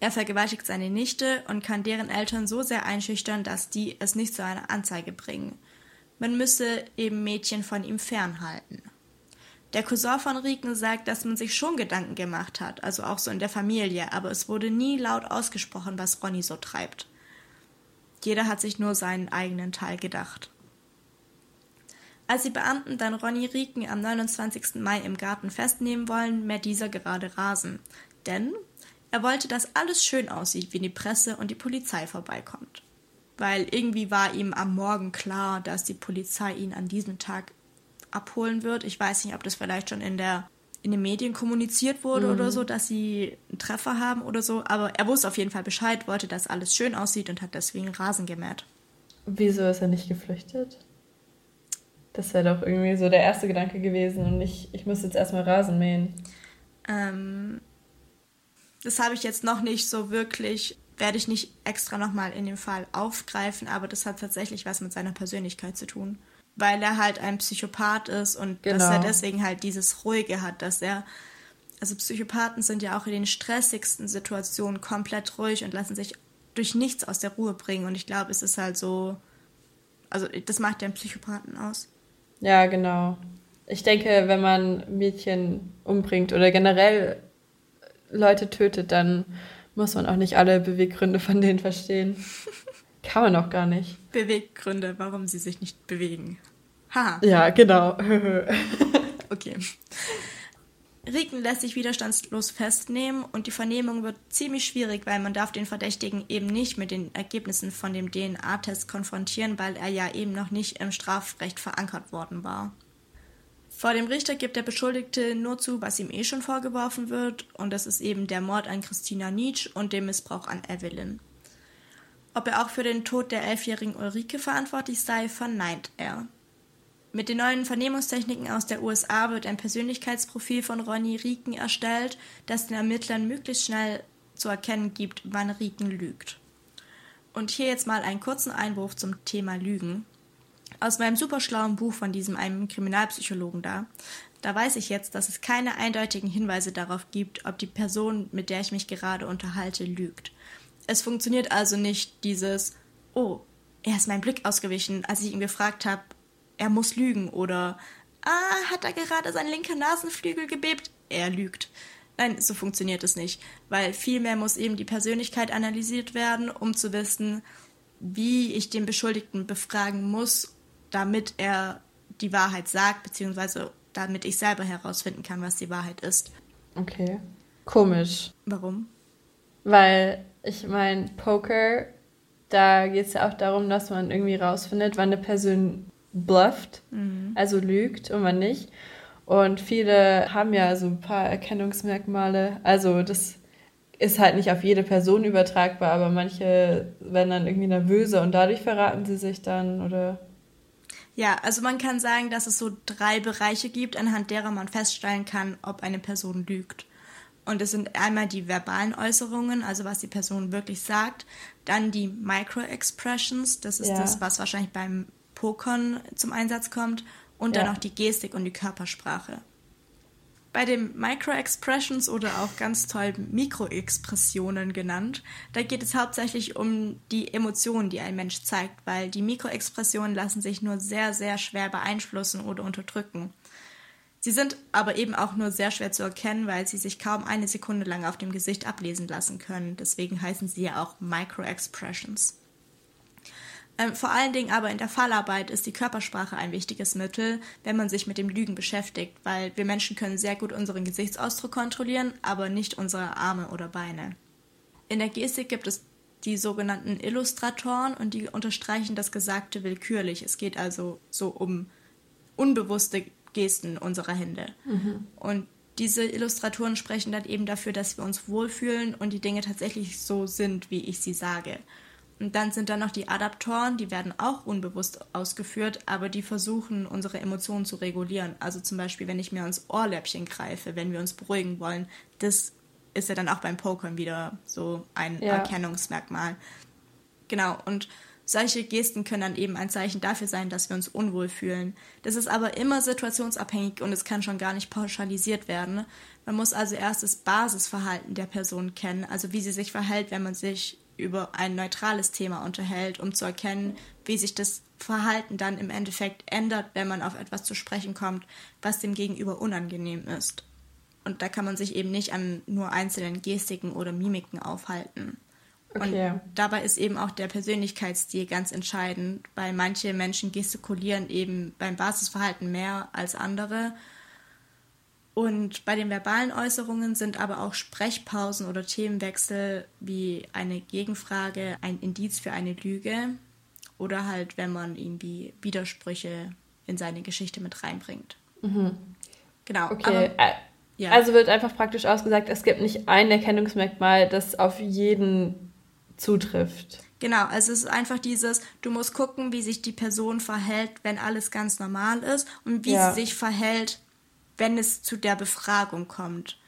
Er vergewaltigt seine Nichte und kann deren Eltern so sehr einschüchtern, dass die es nicht zu einer Anzeige bringen. Man müsse eben Mädchen von ihm fernhalten. Der Cousin von Riken sagt, dass man sich schon Gedanken gemacht hat, also auch so in der Familie, aber es wurde nie laut ausgesprochen, was Ronny so treibt. Jeder hat sich nur seinen eigenen Teil gedacht. Als die Beamten dann Ronny Rieken am 29. Mai im Garten festnehmen wollen, mäht dieser gerade Rasen. Denn er wollte, dass alles schön aussieht, wenn die Presse und die Polizei vorbeikommt. Weil irgendwie war ihm am Morgen klar, dass die Polizei ihn an diesem Tag abholen wird. Ich weiß nicht, ob das vielleicht schon in der in den Medien kommuniziert wurde mhm. oder so, dass sie einen Treffer haben oder so. Aber er wusste auf jeden Fall Bescheid, wollte, dass alles schön aussieht und hat deswegen Rasen gemäht. Wieso ist er nicht geflüchtet? Das wäre doch irgendwie so der erste Gedanke gewesen und nicht, ich muss jetzt erstmal Rasen mähen. Ähm, das habe ich jetzt noch nicht so wirklich, werde ich nicht extra nochmal in dem Fall aufgreifen, aber das hat tatsächlich was mit seiner Persönlichkeit zu tun. Weil er halt ein Psychopath ist und genau. dass er genau. deswegen halt dieses Ruhige hat, dass er also Psychopathen sind ja auch in den stressigsten Situationen komplett ruhig und lassen sich durch nichts aus der Ruhe bringen. Und ich glaube, es ist halt so, also das macht ja einen Psychopathen aus. Ja, genau. Ich denke, wenn man Mädchen umbringt oder generell Leute tötet, dann muss man auch nicht alle Beweggründe von denen verstehen. Kann man auch gar nicht. Beweggründe, warum sie sich nicht bewegen. Haha. Ja, genau. okay. Riken lässt sich widerstandslos festnehmen und die Vernehmung wird ziemlich schwierig, weil man darf den Verdächtigen eben nicht mit den Ergebnissen von dem DNA-Test konfrontieren, weil er ja eben noch nicht im Strafrecht verankert worden war. Vor dem Richter gibt der Beschuldigte nur zu, was ihm eh schon vorgeworfen wird, und das ist eben der Mord an Christina Nietzsche und der Missbrauch an Evelyn. Ob er auch für den Tod der elfjährigen Ulrike verantwortlich sei, verneint er. Mit den neuen Vernehmungstechniken aus der USA wird ein Persönlichkeitsprofil von Ronny Rieken erstellt, das den Ermittlern möglichst schnell zu erkennen gibt, wann Rieken lügt. Und hier jetzt mal einen kurzen Einwurf zum Thema Lügen. Aus meinem superschlauen Buch von diesem einem Kriminalpsychologen da, da weiß ich jetzt, dass es keine eindeutigen Hinweise darauf gibt, ob die Person, mit der ich mich gerade unterhalte, lügt. Es funktioniert also nicht dieses, oh, er ist mein Blick ausgewichen, als ich ihn gefragt habe, er muss lügen oder ah, hat er gerade sein linker Nasenflügel gebebt? Er lügt. Nein, so funktioniert es nicht, weil vielmehr muss eben die Persönlichkeit analysiert werden, um zu wissen, wie ich den Beschuldigten befragen muss, damit er die Wahrheit sagt, beziehungsweise damit ich selber herausfinden kann, was die Wahrheit ist. Okay. Komisch. Warum? Weil ich meine, Poker, da geht es ja auch darum, dass man irgendwie rausfindet, wann eine Person blufft, mhm. also lügt und man nicht. Und viele haben ja so ein paar Erkennungsmerkmale. Also das ist halt nicht auf jede Person übertragbar, aber manche werden dann irgendwie nervöser und dadurch verraten sie sich dann oder. Ja, also man kann sagen, dass es so drei Bereiche gibt, anhand derer man feststellen kann, ob eine Person lügt. Und es sind einmal die verbalen Äußerungen, also was die Person wirklich sagt, dann die Micro-Expressions, das ist ja. das, was wahrscheinlich beim Pokon zum Einsatz kommt und ja. dann auch die Gestik und die Körpersprache. Bei den Micro-Expressions oder auch ganz toll Mikroexpressionen genannt, da geht es hauptsächlich um die Emotionen, die ein Mensch zeigt, weil die Mikroexpressionen lassen sich nur sehr, sehr schwer beeinflussen oder unterdrücken. Sie sind aber eben auch nur sehr schwer zu erkennen, weil sie sich kaum eine Sekunde lang auf dem Gesicht ablesen lassen können. Deswegen heißen sie ja auch Micro-Expressions. Ähm, vor allen Dingen aber in der Fallarbeit ist die Körpersprache ein wichtiges Mittel, wenn man sich mit dem Lügen beschäftigt, weil wir Menschen können sehr gut unseren Gesichtsausdruck kontrollieren, aber nicht unsere Arme oder Beine. In der Gestik gibt es die sogenannten Illustratoren und die unterstreichen das Gesagte willkürlich. Es geht also so um unbewusste Gesten unserer Hände. Mhm. Und diese Illustratoren sprechen dann eben dafür, dass wir uns wohlfühlen und die Dinge tatsächlich so sind, wie ich sie sage. Und dann sind da noch die Adaptoren, die werden auch unbewusst ausgeführt, aber die versuchen, unsere Emotionen zu regulieren. Also zum Beispiel, wenn ich mir ans Ohrläppchen greife, wenn wir uns beruhigen wollen, das ist ja dann auch beim Pokern wieder so ein ja. Erkennungsmerkmal. Genau, und solche Gesten können dann eben ein Zeichen dafür sein, dass wir uns unwohl fühlen. Das ist aber immer situationsabhängig und es kann schon gar nicht pauschalisiert werden. Man muss also erst das Basisverhalten der Person kennen, also wie sie sich verhält, wenn man sich über ein neutrales Thema unterhält, um zu erkennen, wie sich das Verhalten dann im Endeffekt ändert, wenn man auf etwas zu sprechen kommt, was dem Gegenüber unangenehm ist. Und da kann man sich eben nicht an nur einzelnen Gestiken oder Mimiken aufhalten. Okay. Und dabei ist eben auch der Persönlichkeitsstil ganz entscheidend, weil manche Menschen gestikulieren eben beim Basisverhalten mehr als andere und bei den verbalen Äußerungen sind aber auch Sprechpausen oder Themenwechsel wie eine Gegenfrage ein Indiz für eine Lüge oder halt, wenn man irgendwie Widersprüche in seine Geschichte mit reinbringt. Mhm. Genau. Okay. Aber, ja. Also wird einfach praktisch ausgesagt, es gibt nicht ein Erkennungsmerkmal, das auf jeden zutrifft. Genau, also es ist einfach dieses, du musst gucken, wie sich die Person verhält, wenn alles ganz normal ist und wie ja. sie sich verhält, wenn es zu der Befragung kommt.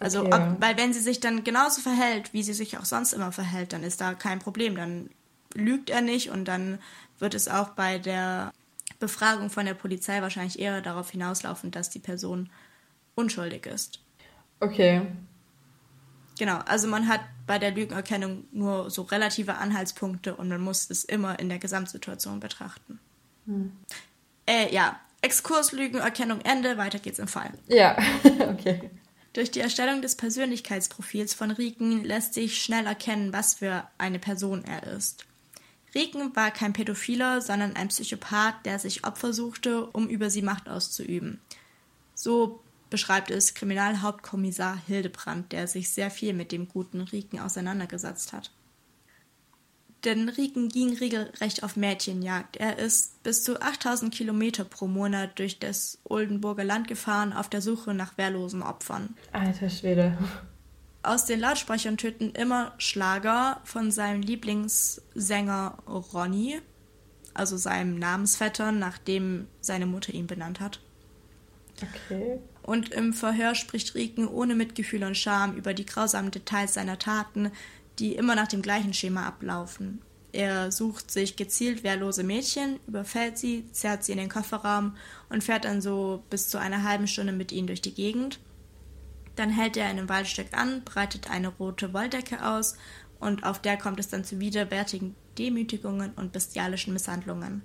Also, okay. ob, weil wenn sie sich dann genauso verhält, wie sie sich auch sonst immer verhält, dann ist da kein Problem. Dann lügt er nicht und dann wird es auch bei der Befragung von der Polizei wahrscheinlich eher darauf hinauslaufen, dass die Person unschuldig ist. Okay. Genau, also man hat bei der Lügenerkennung nur so relative Anhaltspunkte und man muss es immer in der Gesamtsituation betrachten. Hm. Äh, ja, Exkurs Lügenerkennung Ende, weiter geht's im Fall. Ja, okay. Durch die Erstellung des Persönlichkeitsprofils von Riken lässt sich schnell erkennen, was für eine Person er ist. Riken war kein Pädophiler, sondern ein Psychopath, der sich Opfer suchte, um über sie Macht auszuüben. So beschreibt es Kriminalhauptkommissar Hildebrand, der sich sehr viel mit dem guten Riken auseinandergesetzt hat. Denn Riken ging regelrecht auf Mädchenjagd. Er ist bis zu 8000 Kilometer pro Monat durch das Oldenburger Land gefahren auf der Suche nach wehrlosen Opfern. Alter Schwede. Aus den Lautsprechern töten immer Schlager von seinem Lieblingssänger Ronny, also seinem Namensvetter, nachdem seine Mutter ihn benannt hat. Okay. Und im Verhör spricht Riken ohne Mitgefühl und Scham über die grausamen Details seiner Taten, die immer nach dem gleichen Schema ablaufen. Er sucht sich gezielt wehrlose Mädchen, überfällt sie, zerrt sie in den Kofferraum und fährt dann so bis zu einer halben Stunde mit ihnen durch die Gegend. Dann hält er in einem Waldstück an, breitet eine rote Wolldecke aus und auf der kommt es dann zu widerwärtigen Demütigungen und bestialischen Misshandlungen.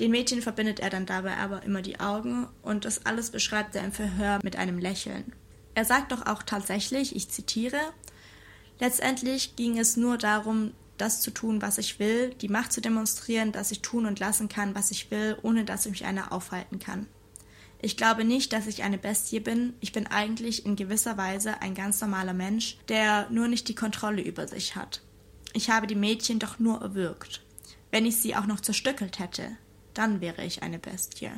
Den Mädchen verbindet er dann dabei aber immer die Augen und das alles beschreibt er im Verhör mit einem Lächeln. Er sagt doch auch tatsächlich, ich zitiere, letztendlich ging es nur darum, das zu tun, was ich will, die Macht zu demonstrieren, dass ich tun und lassen kann, was ich will, ohne dass mich einer aufhalten kann. Ich glaube nicht, dass ich eine Bestie bin, ich bin eigentlich in gewisser Weise ein ganz normaler Mensch, der nur nicht die Kontrolle über sich hat. Ich habe die Mädchen doch nur erwürgt. Wenn ich sie auch noch zerstückelt hätte, dann wäre ich eine Bestie.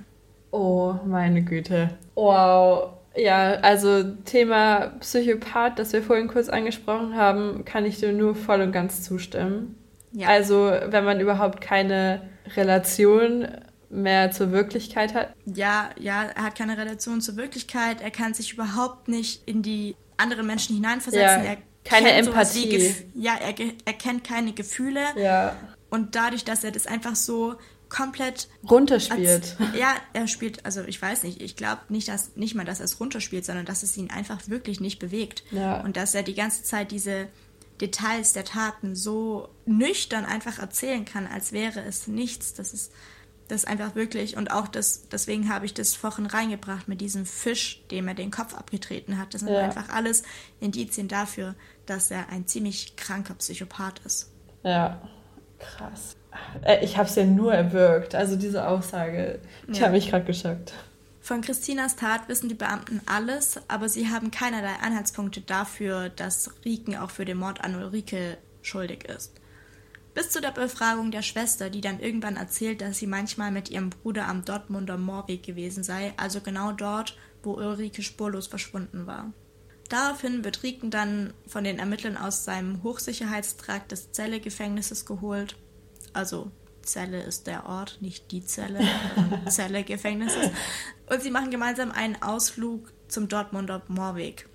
Oh, meine Güte. Wow. Ja, also Thema Psychopath, das wir vorhin kurz angesprochen haben, kann ich dir nur voll und ganz zustimmen. Ja. Also, wenn man überhaupt keine Relation mehr zur Wirklichkeit hat. Ja, ja, er hat keine Relation zur Wirklichkeit, er kann sich überhaupt nicht in die anderen Menschen hineinversetzen. Ja, er keine Empathie. ja, er, er kennt keine Gefühle. Ja. Und dadurch, dass er das einfach so komplett runterspielt. Ja, er spielt, also ich weiß nicht, ich glaube nicht, dass nicht mal, dass er es runterspielt, sondern dass es ihn einfach wirklich nicht bewegt. Ja. Und dass er die ganze Zeit diese Details der Taten so nüchtern einfach erzählen kann, als wäre es nichts. Das ist das ist einfach wirklich und auch das deswegen habe ich das vorhin reingebracht mit diesem Fisch, dem er den Kopf abgetreten hat. Das sind ja. einfach alles Indizien dafür, dass er ein ziemlich kranker Psychopath ist. Ja, krass. Äh, ich habe es ja nur erwürgt. Also diese Aussage, ich ja. habe mich gerade geschockt. Von Christinas Tat wissen die Beamten alles, aber sie haben keinerlei Anhaltspunkte dafür, dass Riken auch für den Mord an Ulrike schuldig ist. Bis zu der Befragung der Schwester, die dann irgendwann erzählt, dass sie manchmal mit ihrem Bruder am Dortmunder Moorweg gewesen sei, also genau dort, wo Ulrike spurlos verschwunden war. Daraufhin wird Riken dann von den Ermittlern aus seinem Hochsicherheitstrakt des Zelle-Gefängnisses geholt also Zelle ist der Ort, nicht die Zelle, Zelle Gefängnisses. Und sie machen gemeinsam einen Ausflug zum Dortmunder Moorweg.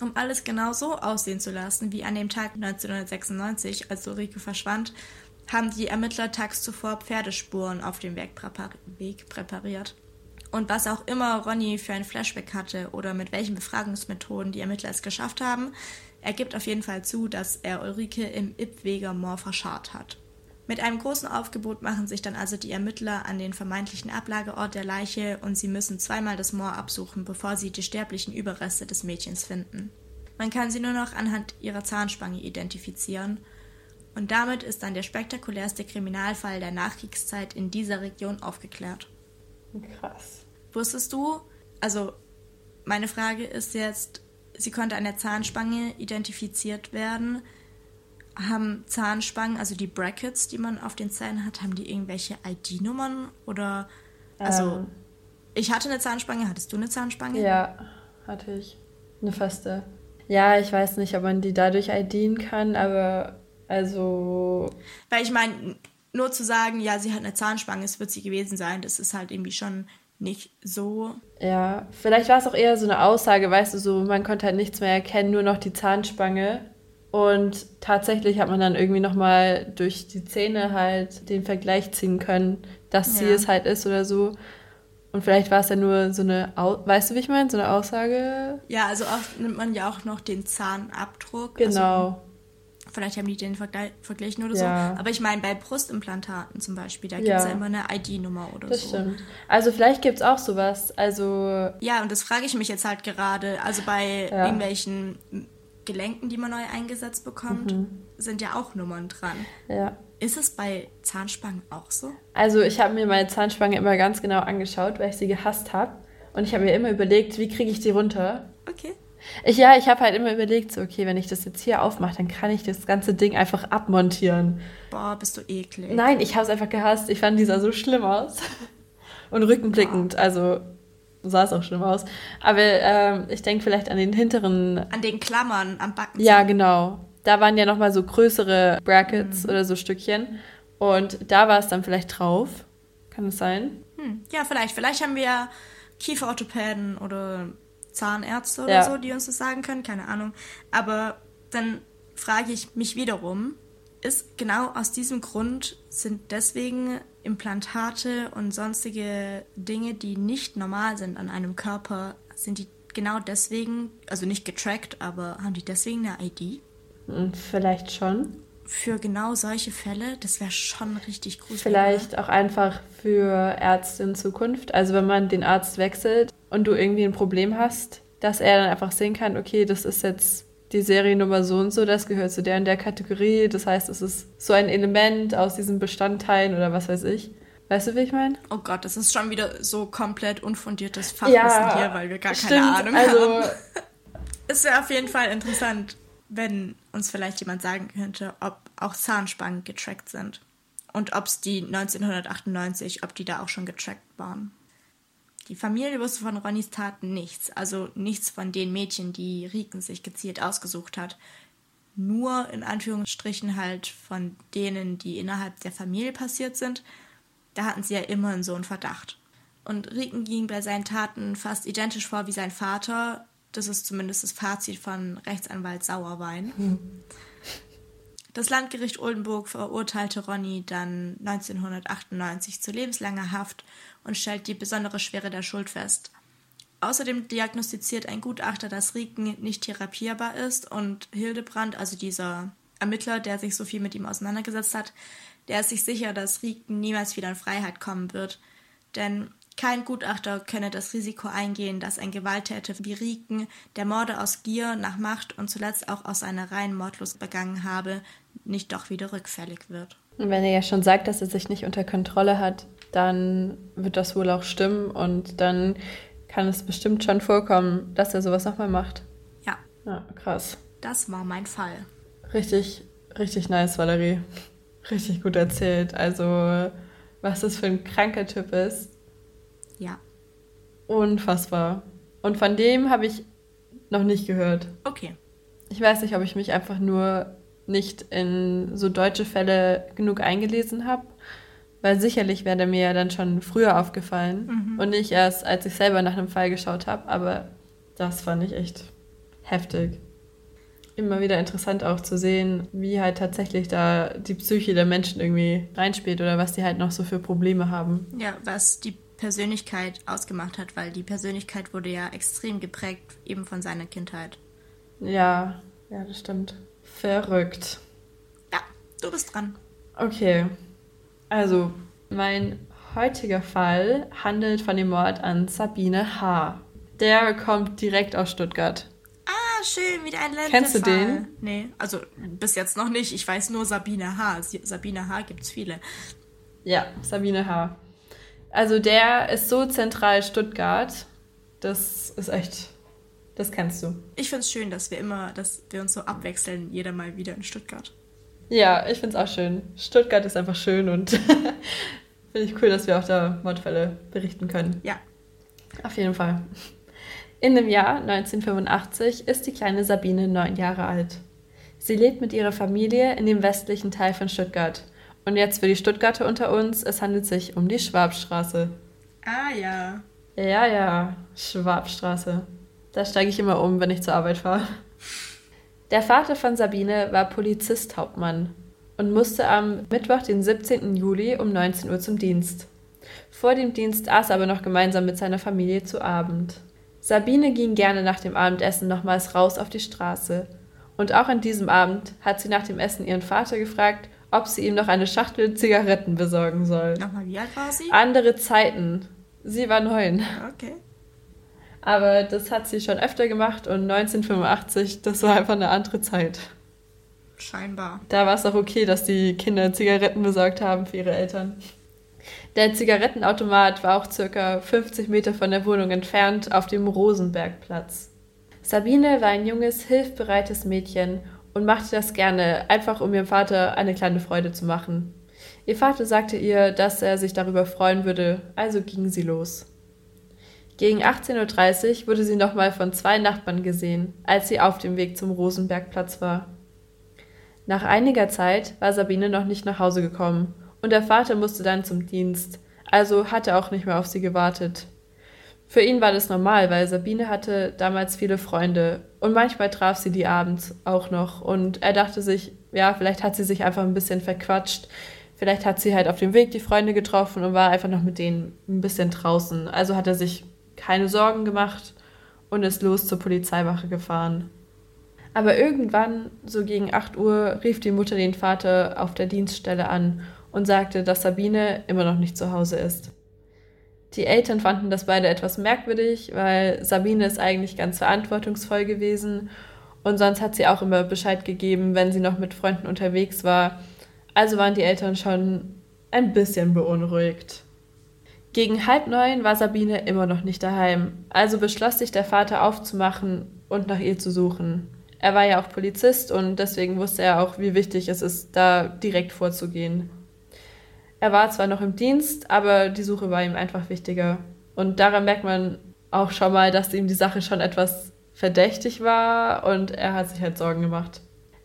Um alles genau so aussehen zu lassen wie an dem Tag 1996, als Ulrike verschwand, haben die Ermittler tags zuvor Pferdespuren auf dem Weg präpariert. Und was auch immer Ronny für ein Flashback hatte oder mit welchen Befragungsmethoden die Ermittler es geschafft haben, er gibt auf jeden Fall zu, dass er Ulrike im Ippweger Moor verscharrt hat. Mit einem großen Aufgebot machen sich dann also die Ermittler an den vermeintlichen Ablageort der Leiche und sie müssen zweimal das Moor absuchen, bevor sie die sterblichen Überreste des Mädchens finden. Man kann sie nur noch anhand ihrer Zahnspange identifizieren und damit ist dann der spektakulärste Kriminalfall der Nachkriegszeit in dieser Region aufgeklärt. Krass. Wusstest du, also meine Frage ist jetzt, sie konnte an der Zahnspange identifiziert werden, haben Zahnspangen, also die Brackets, die man auf den Zähnen hat, haben die irgendwelche ID-Nummern oder also ähm, ich hatte eine Zahnspange, hattest du eine Zahnspange? Ja, hatte ich. Eine feste. Ja, ich weiß nicht, ob man die dadurch IDen kann, aber Also. Weil ich meine, nur zu sagen, ja, sie hat eine Zahnspange, es wird sie gewesen sein, das ist halt irgendwie schon nicht so. Ja, vielleicht war es auch eher so eine Aussage, weißt du, so man konnte halt nichts mehr erkennen, nur noch die Zahnspange. Und tatsächlich hat man dann irgendwie nochmal durch die Zähne halt den Vergleich ziehen können, dass ja. sie es halt ist oder so. Und vielleicht war es ja nur so eine, weißt du, wie ich meine, so eine Aussage? Ja, also oft nimmt man ja auch noch den Zahnabdruck. Also genau. Also vielleicht haben die den Vergle verglichen oder ja. so. Aber ich meine, bei Brustimplantaten zum Beispiel, da gibt es ja. ja. immer eine ID-Nummer oder das so. Das stimmt. Also vielleicht gibt es auch sowas. Also. Ja, und das frage ich mich jetzt halt gerade. Also bei irgendwelchen Gelenken, die man neu eingesetzt bekommt, mhm. sind ja auch Nummern dran. Ja. Ist es bei Zahnspangen auch so? Also ich habe mir meine Zahnspange immer ganz genau angeschaut, weil ich sie gehasst habe. Und ich habe mir immer überlegt, wie kriege ich die runter. Okay. Ich, ja, ich habe halt immer überlegt, so, okay, wenn ich das jetzt hier aufmache, dann kann ich das ganze Ding einfach abmontieren. Boah, bist du eklig. Nein, ich habe es einfach gehasst. Ich fand dieser so schlimm aus. Und rückenblickend, Boah. also sah es auch schlimm aus. Aber ähm, ich denke vielleicht an den hinteren. An den Klammern am Backen. Ja, genau. Da waren ja nochmal so größere Brackets mhm. oder so Stückchen. Und da war es dann vielleicht drauf. Kann es sein? Hm. Ja, vielleicht. Vielleicht haben wir Kieferorthopäden oder Zahnärzte oder ja. so, die uns das sagen können, keine Ahnung. Aber dann frage ich mich wiederum, ist genau aus diesem Grund sind deswegen Implantate und sonstige Dinge, die nicht normal sind an einem Körper, sind die genau deswegen, also nicht getrackt, aber haben die deswegen eine ID? Hm, vielleicht schon. Für genau solche Fälle, das wäre schon richtig gruselig. Vielleicht auch einfach für Ärzte in Zukunft. Also wenn man den Arzt wechselt und du irgendwie ein Problem hast, dass er dann einfach sehen kann, okay, das ist jetzt die Seriennummer so und so, das gehört zu der und der Kategorie. Das heißt, es ist so ein Element aus diesen Bestandteilen oder was weiß ich. Weißt du, wie ich meine? Oh Gott, das ist schon wieder so komplett unfundiertes Fachwissen ja, hier, weil wir gar keine Ahnung also, haben. es wäre auf jeden Fall interessant, wenn uns vielleicht jemand sagen könnte, ob auch Zahnspangen getrackt sind. Und ob es die 1998, ob die da auch schon getrackt waren. Die Familie wusste von Ronnys Taten nichts, also nichts von den Mädchen, die Riken sich gezielt ausgesucht hat. Nur in Anführungsstrichen halt von denen, die innerhalb der Familie passiert sind. Da hatten sie ja immer einen so einen Verdacht. Und Riken ging bei seinen Taten fast identisch vor wie sein Vater. Das ist zumindest das Fazit von Rechtsanwalt Sauerwein. Hm. Das Landgericht Oldenburg verurteilte Ronny dann 1998 zu lebenslanger Haft und stellt die besondere Schwere der Schuld fest. Außerdem diagnostiziert ein Gutachter, dass Rieken nicht therapierbar ist und Hildebrand, also dieser Ermittler, der sich so viel mit ihm auseinandergesetzt hat, der ist sich sicher, dass Rieken niemals wieder in Freiheit kommen wird. Denn kein Gutachter könne das Risiko eingehen, dass ein Gewalttäter wie Rieken, der Morde aus Gier, nach Macht und zuletzt auch aus einer reinen Mordlust begangen habe, nicht doch wieder rückfällig wird. Und wenn er ja schon sagt, dass er sich nicht unter Kontrolle hat, dann wird das wohl auch stimmen und dann kann es bestimmt schon vorkommen, dass er sowas nochmal macht. Ja. Ja, krass. Das war mein Fall. Richtig, richtig nice, Valerie. Richtig gut erzählt. Also, was das für ein kranker Typ ist. Ja. Unfassbar. Und von dem habe ich noch nicht gehört. Okay. Ich weiß nicht, ob ich mich einfach nur nicht in so deutsche Fälle genug eingelesen habe, weil sicherlich wäre der mir ja dann schon früher aufgefallen mhm. und nicht erst, als ich selber nach einem Fall geschaut habe, aber das fand ich echt heftig. Immer wieder interessant auch zu sehen, wie halt tatsächlich da die Psyche der Menschen irgendwie reinspielt oder was die halt noch so für Probleme haben. Ja, was die Persönlichkeit ausgemacht hat, weil die Persönlichkeit wurde ja extrem geprägt eben von seiner Kindheit. Ja, ja, das stimmt. Verrückt. Ja, du bist dran. Okay. Also, mein heutiger Fall handelt von dem Mord an Sabine H. Der kommt direkt aus Stuttgart. Ah, schön, wieder ein Ländefall. Kennst du den? Nee, also bis jetzt noch nicht. Ich weiß nur Sabine H. Sabine H. gibt's viele. Ja, Sabine H. Also der ist so zentral Stuttgart. Das ist echt das kennst du. Ich finde es schön, dass wir immer, dass wir uns so abwechseln, jeder mal wieder in Stuttgart. Ja, ich finde es auch schön. Stuttgart ist einfach schön und finde ich cool, dass wir auch da Mordfälle berichten können. Ja. Auf jeden Fall. In dem Jahr 1985 ist die kleine Sabine neun Jahre alt. Sie lebt mit ihrer Familie in dem westlichen Teil von Stuttgart. Und jetzt für die Stuttgarter unter uns, es handelt sich um die Schwabstraße. Ah ja. Ja, ja, Schwabstraße. Da steige ich immer um, wenn ich zur Arbeit fahre. Der Vater von Sabine war Polizisthauptmann und musste am Mittwoch, den 17. Juli um 19 Uhr zum Dienst. Vor dem Dienst aß er aber noch gemeinsam mit seiner Familie zu Abend. Sabine ging gerne nach dem Abendessen nochmals raus auf die Straße. Und auch an diesem Abend hat sie nach dem Essen ihren Vater gefragt, ob sie ihm noch eine Schachtel Zigaretten besorgen soll. Nochmal, wie alt war sie? Andere Zeiten. Sie war neun. Okay. Aber das hat sie schon öfter gemacht und 1985, das war einfach eine andere Zeit. Scheinbar. Da war es auch okay, dass die Kinder Zigaretten besorgt haben für ihre Eltern. Der Zigarettenautomat war auch circa 50 Meter von der Wohnung entfernt auf dem Rosenbergplatz. Sabine war ein junges, hilfbereites Mädchen und machte das gerne, einfach um ihrem Vater eine kleine Freude zu machen. Ihr Vater sagte ihr, dass er sich darüber freuen würde, also ging sie los. Gegen 18.30 Uhr wurde sie nochmal von zwei Nachbarn gesehen, als sie auf dem Weg zum Rosenbergplatz war. Nach einiger Zeit war Sabine noch nicht nach Hause gekommen und der Vater musste dann zum Dienst, also hatte er auch nicht mehr auf sie gewartet. Für ihn war das normal, weil Sabine hatte damals viele Freunde und manchmal traf sie die abends auch noch und er dachte sich, ja, vielleicht hat sie sich einfach ein bisschen verquatscht, vielleicht hat sie halt auf dem Weg die Freunde getroffen und war einfach noch mit denen ein bisschen draußen. Also hat er sich keine Sorgen gemacht und ist los zur Polizeiwache gefahren. Aber irgendwann, so gegen 8 Uhr, rief die Mutter den Vater auf der Dienststelle an und sagte, dass Sabine immer noch nicht zu Hause ist. Die Eltern fanden das beide etwas merkwürdig, weil Sabine ist eigentlich ganz verantwortungsvoll gewesen und sonst hat sie auch immer Bescheid gegeben, wenn sie noch mit Freunden unterwegs war. Also waren die Eltern schon ein bisschen beunruhigt. Gegen halb neun war Sabine immer noch nicht daheim, also beschloss sich der Vater aufzumachen und nach ihr zu suchen. Er war ja auch Polizist und deswegen wusste er auch, wie wichtig es ist, da direkt vorzugehen. Er war zwar noch im Dienst, aber die Suche war ihm einfach wichtiger. Und daran merkt man auch schon mal, dass ihm die Sache schon etwas verdächtig war und er hat sich halt Sorgen gemacht.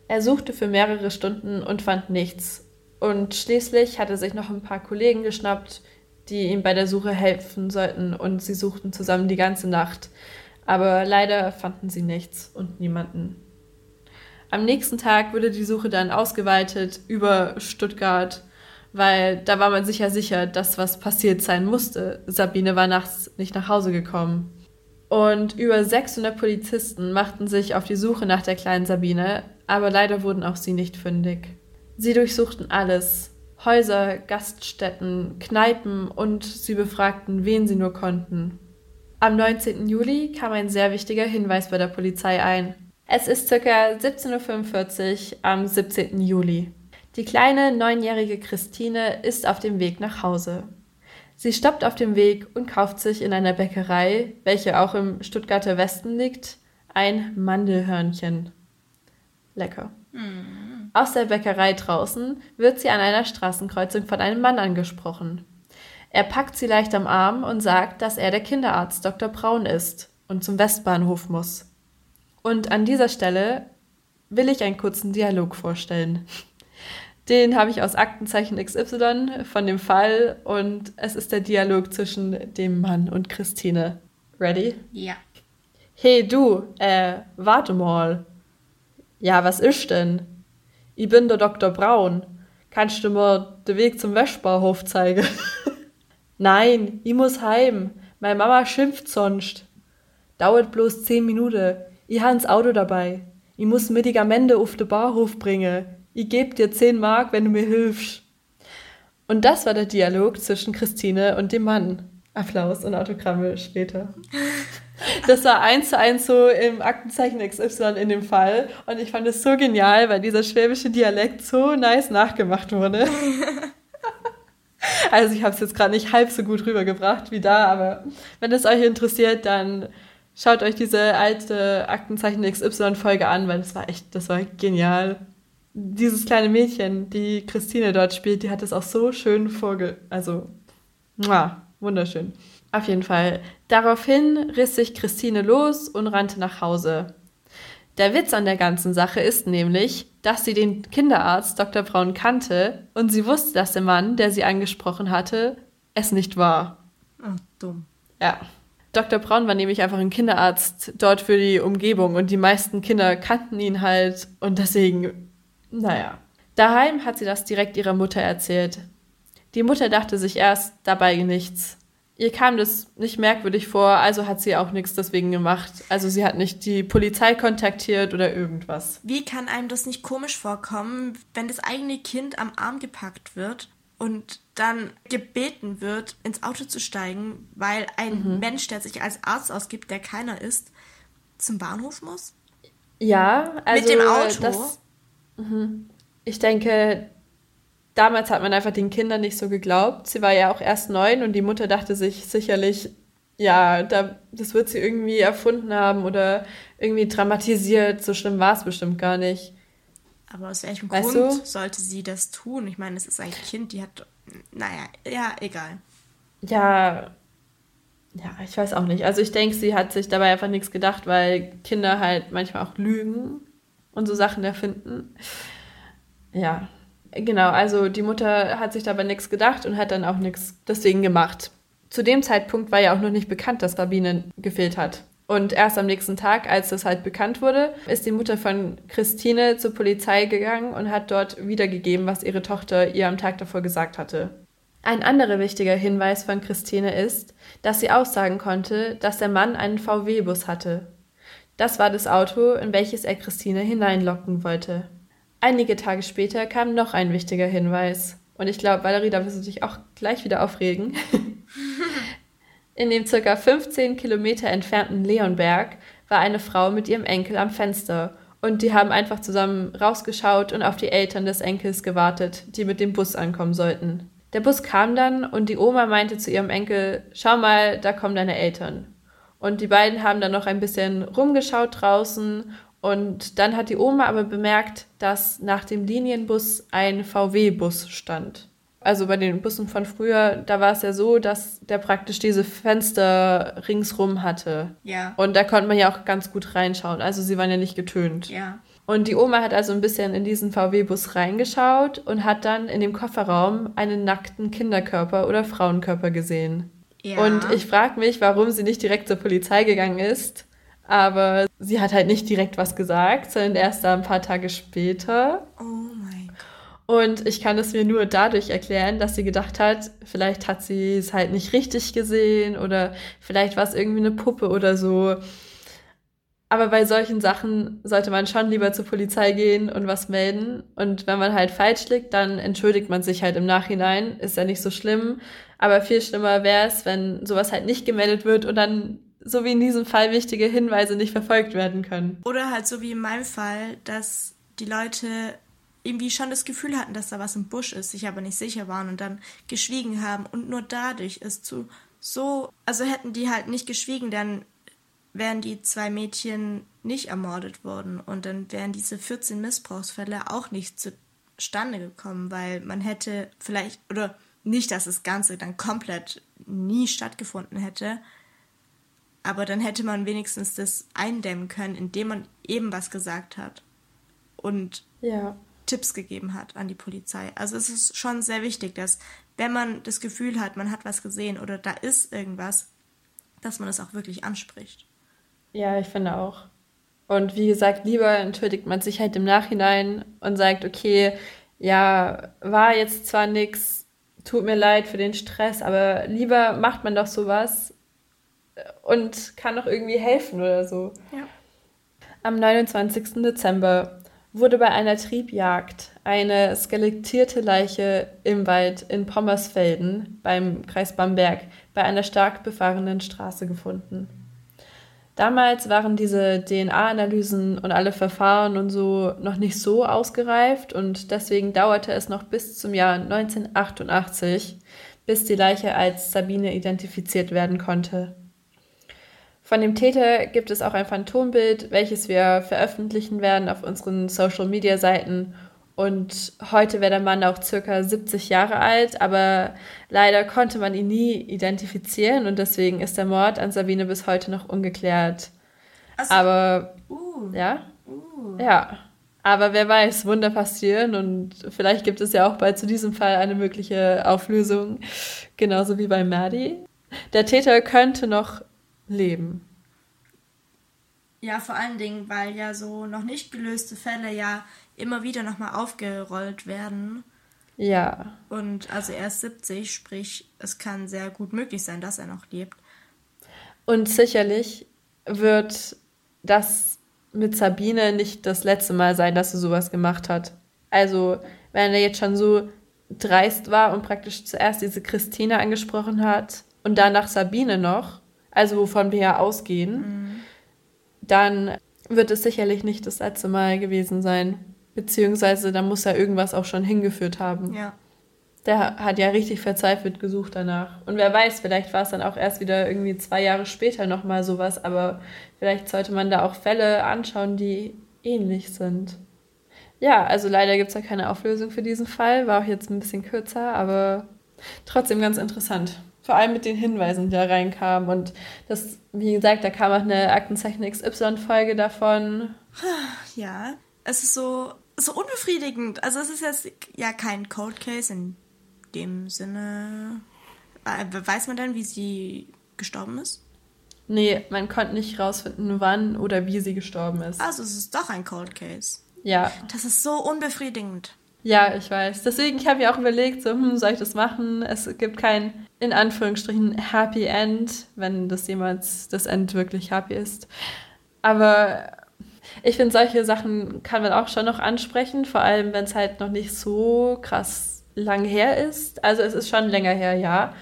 Er suchte für mehrere Stunden und fand nichts. Und schließlich hat er sich noch ein paar Kollegen geschnappt, die ihm bei der Suche helfen sollten und sie suchten zusammen die ganze Nacht. Aber leider fanden sie nichts und niemanden. Am nächsten Tag wurde die Suche dann ausgeweitet über Stuttgart weil da war man sicher sicher, dass was passiert sein musste. Sabine war nachts nicht nach Hause gekommen. Und über 600 Polizisten machten sich auf die Suche nach der kleinen Sabine, aber leider wurden auch sie nicht fündig. Sie durchsuchten alles. Häuser, Gaststätten, Kneipen und sie befragten, wen sie nur konnten. Am 19. Juli kam ein sehr wichtiger Hinweis bei der Polizei ein. Es ist ca. 17.45 Uhr am 17. Juli. Die kleine neunjährige Christine ist auf dem Weg nach Hause. Sie stoppt auf dem Weg und kauft sich in einer Bäckerei, welche auch im Stuttgarter Westen liegt, ein Mandelhörnchen. Lecker. Mm. Aus der Bäckerei draußen wird sie an einer Straßenkreuzung von einem Mann angesprochen. Er packt sie leicht am Arm und sagt, dass er der Kinderarzt Dr. Braun ist und zum Westbahnhof muss. Und an dieser Stelle will ich einen kurzen Dialog vorstellen. Den habe ich aus Aktenzeichen XY von dem Fall und es ist der Dialog zwischen dem Mann und Christine. Ready? Ja. Hey du, äh, warte mal. Ja, was ist denn? Ich bin der Dr. Braun. Kannst du mir den Weg zum Wäschbarhof zeigen? Nein, ich muss heim. Meine Mama schimpft sonst. Dauert bloß zehn Minuten. Ich habe Auto dabei. Ich muss Medikamente auf den Barhof bringen ich gebe dir 10 Mark, wenn du mir hilfst. Und das war der Dialog zwischen Christine und dem Mann. Applaus und Autogramme später. Das war eins zu eins so im Aktenzeichen XY in dem Fall. Und ich fand es so genial, weil dieser schwäbische Dialekt so nice nachgemacht wurde. Also ich habe es jetzt gerade nicht halb so gut rübergebracht wie da, aber wenn es euch interessiert, dann schaut euch diese alte Aktenzeichen XY-Folge an, weil das war echt, das war genial dieses kleine Mädchen, die Christine dort spielt, die hat es auch so schön vorge... Also, muah, wunderschön. Auf jeden Fall. Daraufhin riss sich Christine los und rannte nach Hause. Der Witz an der ganzen Sache ist nämlich, dass sie den Kinderarzt Dr. Braun kannte und sie wusste, dass der Mann, der sie angesprochen hatte, es nicht war. Oh, dumm. Ja. Dr. Braun war nämlich einfach ein Kinderarzt dort für die Umgebung und die meisten Kinder kannten ihn halt und deswegen, naja. Daheim hat sie das direkt ihrer Mutter erzählt. Die Mutter dachte sich erst dabei nichts. Ihr kam das nicht merkwürdig vor, also hat sie auch nichts deswegen gemacht. Also sie hat nicht die Polizei kontaktiert oder irgendwas. Wie kann einem das nicht komisch vorkommen, wenn das eigene Kind am Arm gepackt wird und dann gebeten wird, ins Auto zu steigen, weil ein mhm. Mensch, der sich als Arzt ausgibt, der keiner ist, zum Bahnhof muss? Ja, also mit dem Auto. Das. Ich denke, damals hat man einfach den Kindern nicht so geglaubt. Sie war ja auch erst neun und die Mutter dachte sich sicherlich, ja, da, das wird sie irgendwie erfunden haben oder irgendwie dramatisiert. So schlimm war es bestimmt gar nicht. Aber aus welchem weißt Grund du? sollte sie das tun? Ich meine, es ist ein Kind, die hat. Naja, ja, egal. Ja, ja, ich weiß auch nicht. Also ich denke, sie hat sich dabei einfach nichts gedacht, weil Kinder halt manchmal auch lügen und so Sachen erfinden. Ja, Genau, also die Mutter hat sich dabei nichts gedacht und hat dann auch nichts deswegen gemacht. Zu dem Zeitpunkt war ja auch noch nicht bekannt, dass Sabine gefehlt hat. Und erst am nächsten Tag, als das halt bekannt wurde, ist die Mutter von Christine zur Polizei gegangen und hat dort wiedergegeben, was ihre Tochter ihr am Tag davor gesagt hatte. Ein anderer wichtiger Hinweis von Christine ist, dass sie aussagen konnte, dass der Mann einen VW-Bus hatte. Das war das Auto, in welches er Christine hineinlocken wollte. Einige Tage später kam noch ein wichtiger Hinweis. Und ich glaube, Valerie, da wirst du dich auch gleich wieder aufregen. In dem circa 15 Kilometer entfernten Leonberg war eine Frau mit ihrem Enkel am Fenster und die haben einfach zusammen rausgeschaut und auf die Eltern des Enkels gewartet, die mit dem Bus ankommen sollten. Der Bus kam dann und die Oma meinte zu ihrem Enkel, schau mal, da kommen deine Eltern. Und die beiden haben dann noch ein bisschen rumgeschaut draußen und dann hat die Oma aber bemerkt, dass nach dem Linienbus ein VW-Bus stand. Also bei den Bussen von früher, da war es ja so, dass der praktisch diese Fenster ringsrum hatte. Ja. Und da konnte man ja auch ganz gut reinschauen. Also sie waren ja nicht getönt. Ja. Und die Oma hat also ein bisschen in diesen VW-Bus reingeschaut und hat dann in dem Kofferraum einen nackten Kinderkörper oder Frauenkörper gesehen. Ja. Und ich frage mich, warum sie nicht direkt zur Polizei gegangen ist aber sie hat halt nicht direkt was gesagt, sondern erst ein paar Tage später. Oh mein Gott. Und ich kann es mir nur dadurch erklären, dass sie gedacht hat, vielleicht hat sie es halt nicht richtig gesehen oder vielleicht war es irgendwie eine Puppe oder so. Aber bei solchen Sachen sollte man schon lieber zur Polizei gehen und was melden. Und wenn man halt falsch liegt, dann entschuldigt man sich halt im Nachhinein. Ist ja nicht so schlimm. Aber viel schlimmer wäre es, wenn sowas halt nicht gemeldet wird und dann so wie in diesem Fall wichtige Hinweise nicht verfolgt werden können. Oder halt so wie in meinem Fall, dass die Leute irgendwie schon das Gefühl hatten, dass da was im Busch ist, sich aber nicht sicher waren und dann geschwiegen haben und nur dadurch ist zu so, also hätten die halt nicht geschwiegen, dann wären die zwei Mädchen nicht ermordet worden und dann wären diese 14 Missbrauchsfälle auch nicht zustande gekommen, weil man hätte vielleicht, oder nicht, dass das Ganze dann komplett nie stattgefunden hätte, aber dann hätte man wenigstens das eindämmen können, indem man eben was gesagt hat und ja. Tipps gegeben hat an die Polizei. Also es ist schon sehr wichtig, dass wenn man das Gefühl hat, man hat was gesehen oder da ist irgendwas, dass man es auch wirklich anspricht. Ja, ich finde auch. Und wie gesagt, lieber entschuldigt man sich halt im Nachhinein und sagt, okay, ja, war jetzt zwar nichts, tut mir leid für den Stress, aber lieber macht man doch sowas, und kann noch irgendwie helfen oder so. Ja. Am 29. Dezember wurde bei einer Triebjagd eine skelettierte Leiche im Wald in Pommersfelden beim Kreis Bamberg bei einer stark befahrenen Straße gefunden. Damals waren diese DNA-Analysen und alle Verfahren und so noch nicht so ausgereift und deswegen dauerte es noch bis zum Jahr 1988, bis die Leiche als Sabine identifiziert werden konnte. Von dem Täter gibt es auch ein Phantombild, welches wir veröffentlichen werden auf unseren Social-Media-Seiten. Und heute wäre der Mann auch circa 70 Jahre alt, aber leider konnte man ihn nie identifizieren und deswegen ist der Mord an Sabine bis heute noch ungeklärt. Also, aber uh, ja. Oh. Ja. Aber wer weiß, Wunder passieren und vielleicht gibt es ja auch bald zu diesem Fall eine mögliche Auflösung, genauso wie bei Maddie. Der Täter könnte noch leben. Ja, vor allen Dingen, weil ja so noch nicht gelöste Fälle ja immer wieder nochmal aufgerollt werden. Ja. Und also er ist 70, sprich, es kann sehr gut möglich sein, dass er noch lebt. Und sicherlich wird das mit Sabine nicht das letzte Mal sein, dass er sowas gemacht hat. Also, wenn er jetzt schon so dreist war und praktisch zuerst diese Christine angesprochen hat und danach Sabine noch, also wovon wir ja ausgehen, mhm. dann wird es sicherlich nicht das letzte Mal gewesen sein. Beziehungsweise da muss er irgendwas auch schon hingeführt haben. Ja. Der hat ja richtig verzweifelt gesucht danach. Und wer weiß, vielleicht war es dann auch erst wieder irgendwie zwei Jahre später nochmal sowas, aber vielleicht sollte man da auch Fälle anschauen, die ähnlich sind. Ja, also leider gibt es ja keine Auflösung für diesen Fall, war auch jetzt ein bisschen kürzer, aber trotzdem ganz interessant. Vor allem mit den Hinweisen, die da reinkamen. Und das, wie gesagt, da kam auch eine Aktenzeichen XY-Folge davon. Ja, es ist so, so unbefriedigend. Also es ist jetzt ja kein Cold Case in dem Sinne. Äh, weiß man dann, wie sie gestorben ist? Nee, man konnte nicht rausfinden, wann oder wie sie gestorben ist. Also es ist doch ein Cold Case. Ja. Das ist so unbefriedigend. Ja, ich weiß. Deswegen, ich habe mir auch überlegt, so, hm, soll ich das machen? Es gibt kein, in Anführungsstrichen, Happy End, wenn das jemals das End wirklich happy ist. Aber ich finde, solche Sachen kann man auch schon noch ansprechen, vor allem wenn es halt noch nicht so krass lang her ist. Also es ist schon länger her, ja.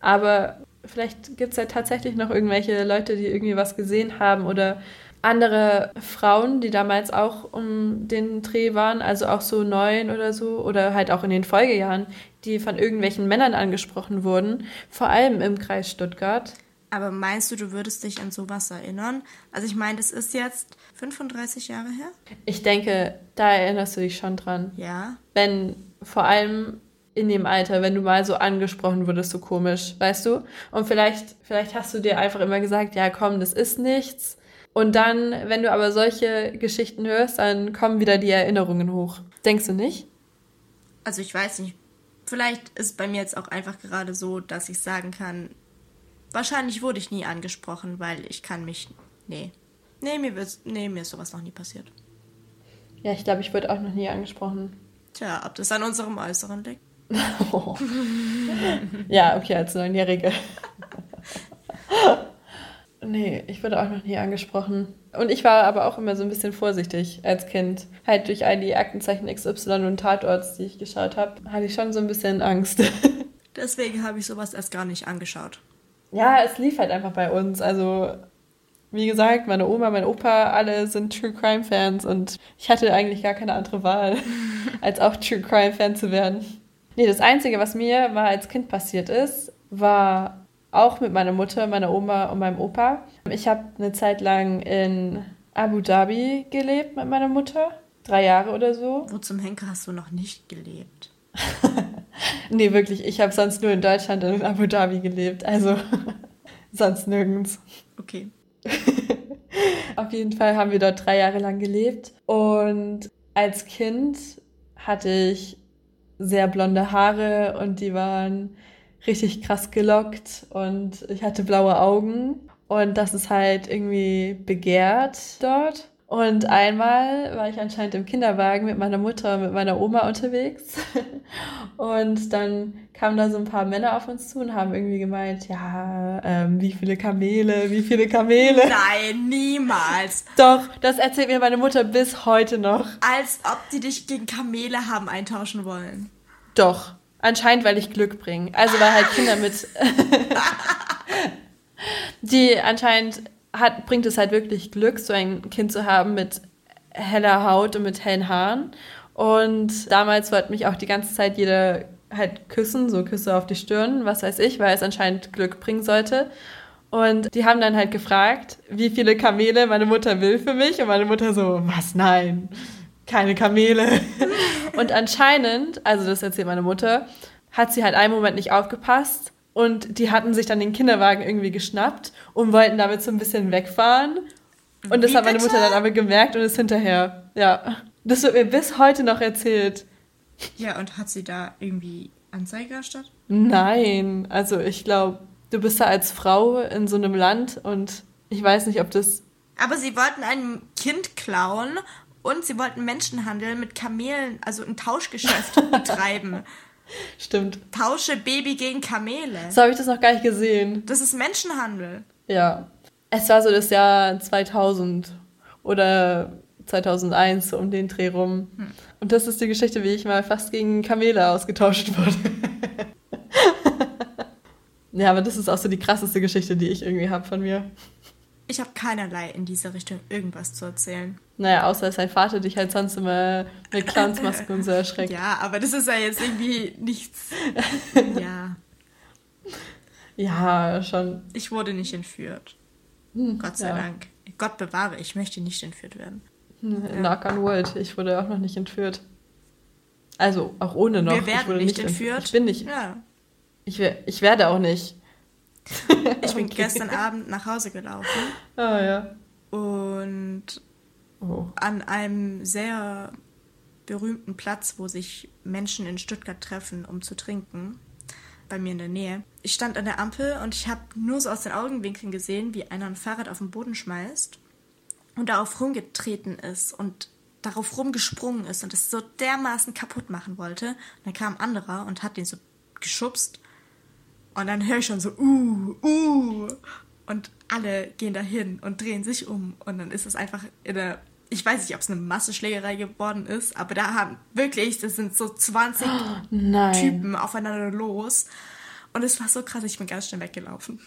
Aber vielleicht gibt es ja tatsächlich noch irgendwelche Leute, die irgendwie was gesehen haben oder andere Frauen, die damals auch um den Dreh waren, also auch so neun oder so, oder halt auch in den Folgejahren, die von irgendwelchen Männern angesprochen wurden, vor allem im Kreis Stuttgart. Aber meinst du, du würdest dich an sowas erinnern? Also ich meine, das ist jetzt 35 Jahre her? Ich denke, da erinnerst du dich schon dran. Ja. Wenn vor allem in dem Alter, wenn du mal so angesprochen wurdest, so komisch, weißt du? Und vielleicht, vielleicht hast du dir einfach immer gesagt, ja komm, das ist nichts. Und dann, wenn du aber solche Geschichten hörst, dann kommen wieder die Erinnerungen hoch. Denkst du nicht? Also ich weiß nicht. Vielleicht ist bei mir jetzt auch einfach gerade so, dass ich sagen kann, Wahrscheinlich wurde ich nie angesprochen, weil ich kann mich. Nee. Nee, mir, wird, nee, mir ist sowas noch nie passiert. Ja, ich glaube, ich wurde auch noch nie angesprochen. Tja, ob das an unserem Äußeren liegt? ja, okay, als Neunjährige. nee, ich wurde auch noch nie angesprochen. Und ich war aber auch immer so ein bisschen vorsichtig als Kind. Halt durch all die Aktenzeichen XY und Tatorts, die ich geschaut habe, hatte ich schon so ein bisschen Angst. Deswegen habe ich sowas erst gar nicht angeschaut ja, es lief halt einfach bei uns. Also, wie gesagt, meine Oma, mein Opa, alle sind True Crime Fans und ich hatte eigentlich gar keine andere Wahl, als auch True Crime Fan zu werden. Nee, das Einzige, was mir mal als Kind passiert ist, war auch mit meiner Mutter, meiner Oma und meinem Opa. Ich habe eine Zeit lang in Abu Dhabi gelebt mit meiner Mutter. Drei Jahre oder so. Wo zum Henker hast du noch nicht gelebt? nee, wirklich. Ich habe sonst nur in Deutschland und in Abu Dhabi gelebt. Also sonst nirgends. Okay. Auf jeden Fall haben wir dort drei Jahre lang gelebt. Und als Kind hatte ich sehr blonde Haare und die waren richtig krass gelockt und ich hatte blaue Augen. Und das ist halt irgendwie begehrt dort. Und einmal war ich anscheinend im Kinderwagen mit meiner Mutter und mit meiner Oma unterwegs. Und dann kamen da so ein paar Männer auf uns zu und haben irgendwie gemeint, ja, ähm, wie viele Kamele, wie viele Kamele. Nein, niemals. Doch, das erzählt mir meine Mutter bis heute noch. Als ob die dich gegen Kamele haben eintauschen wollen. Doch, anscheinend, weil ich Glück bringe. Also weil halt Kinder mit... die anscheinend hat, bringt es halt wirklich Glück, so ein Kind zu haben mit heller Haut und mit hellen Haaren. Und damals wollte mich auch die ganze Zeit jeder halt küssen, so Küsse auf die Stirn, was weiß ich, weil es anscheinend Glück bringen sollte. Und die haben dann halt gefragt, wie viele Kamele meine Mutter will für mich. Und meine Mutter so, was, nein, keine Kamele. und anscheinend, also das erzählt meine Mutter, hat sie halt einen Moment nicht aufgepasst und die hatten sich dann den Kinderwagen irgendwie geschnappt und wollten damit so ein bisschen wegfahren. Und das Wie hat meine bitte? Mutter dann aber gemerkt und ist hinterher, Ja. Das wird mir bis heute noch erzählt. Ja, und hat sie da irgendwie Anzeige erstattet? Nein. Also ich glaube, du bist da als Frau in so einem Land und ich weiß nicht, ob das. Aber sie wollten ein Kind klauen und sie wollten Menschenhandel mit Kamelen, also ein Tauschgeschäft betreiben. Stimmt. Tausche Baby gegen Kamele. So habe ich das noch gar nicht gesehen. Das ist Menschenhandel. Ja. Es war so das Jahr 2000 oder 2001 um den Dreh rum. Hm. Und das ist die Geschichte, wie ich mal fast gegen Kamele ausgetauscht wurde. ja, aber das ist auch so die krasseste Geschichte, die ich irgendwie habe von mir. Ich habe keinerlei in diese Richtung irgendwas zu erzählen. Naja, außer dass sein Vater dich halt sonst immer mit Clownsmasken und so erschreckt. Ja, aber das ist ja jetzt irgendwie nichts. Ja. Ja, schon. Ich wurde nicht entführt. Hm, Gott sei ja. Dank. Gott bewahre, ich möchte nicht entführt werden. Hm, Knock on wood. Ich wurde auch noch nicht entführt. Also auch ohne noch. Wir werden ich wurde nicht entführt. Ich bin nicht. Ja. Ich, ich werde auch nicht. Ich bin okay. gestern Abend nach Hause gelaufen. Ah, ja. Und oh. an einem sehr berühmten Platz, wo sich Menschen in Stuttgart treffen, um zu trinken, bei mir in der Nähe. Ich stand an der Ampel und ich habe nur so aus den Augenwinkeln gesehen, wie einer ein Fahrrad auf den Boden schmeißt und darauf rumgetreten ist und darauf rumgesprungen ist und es so dermaßen kaputt machen wollte. Und dann kam ein anderer und hat den so geschubst und dann höre ich schon so, uh, uh. Und alle gehen dahin und drehen sich um. Und dann ist es einfach in der. Ich weiß nicht, ob es eine Massenschlägerei geworden ist, aber da haben wirklich, das sind so 20 oh, Typen aufeinander los. Und es war so krass, ich bin ganz schnell weggelaufen.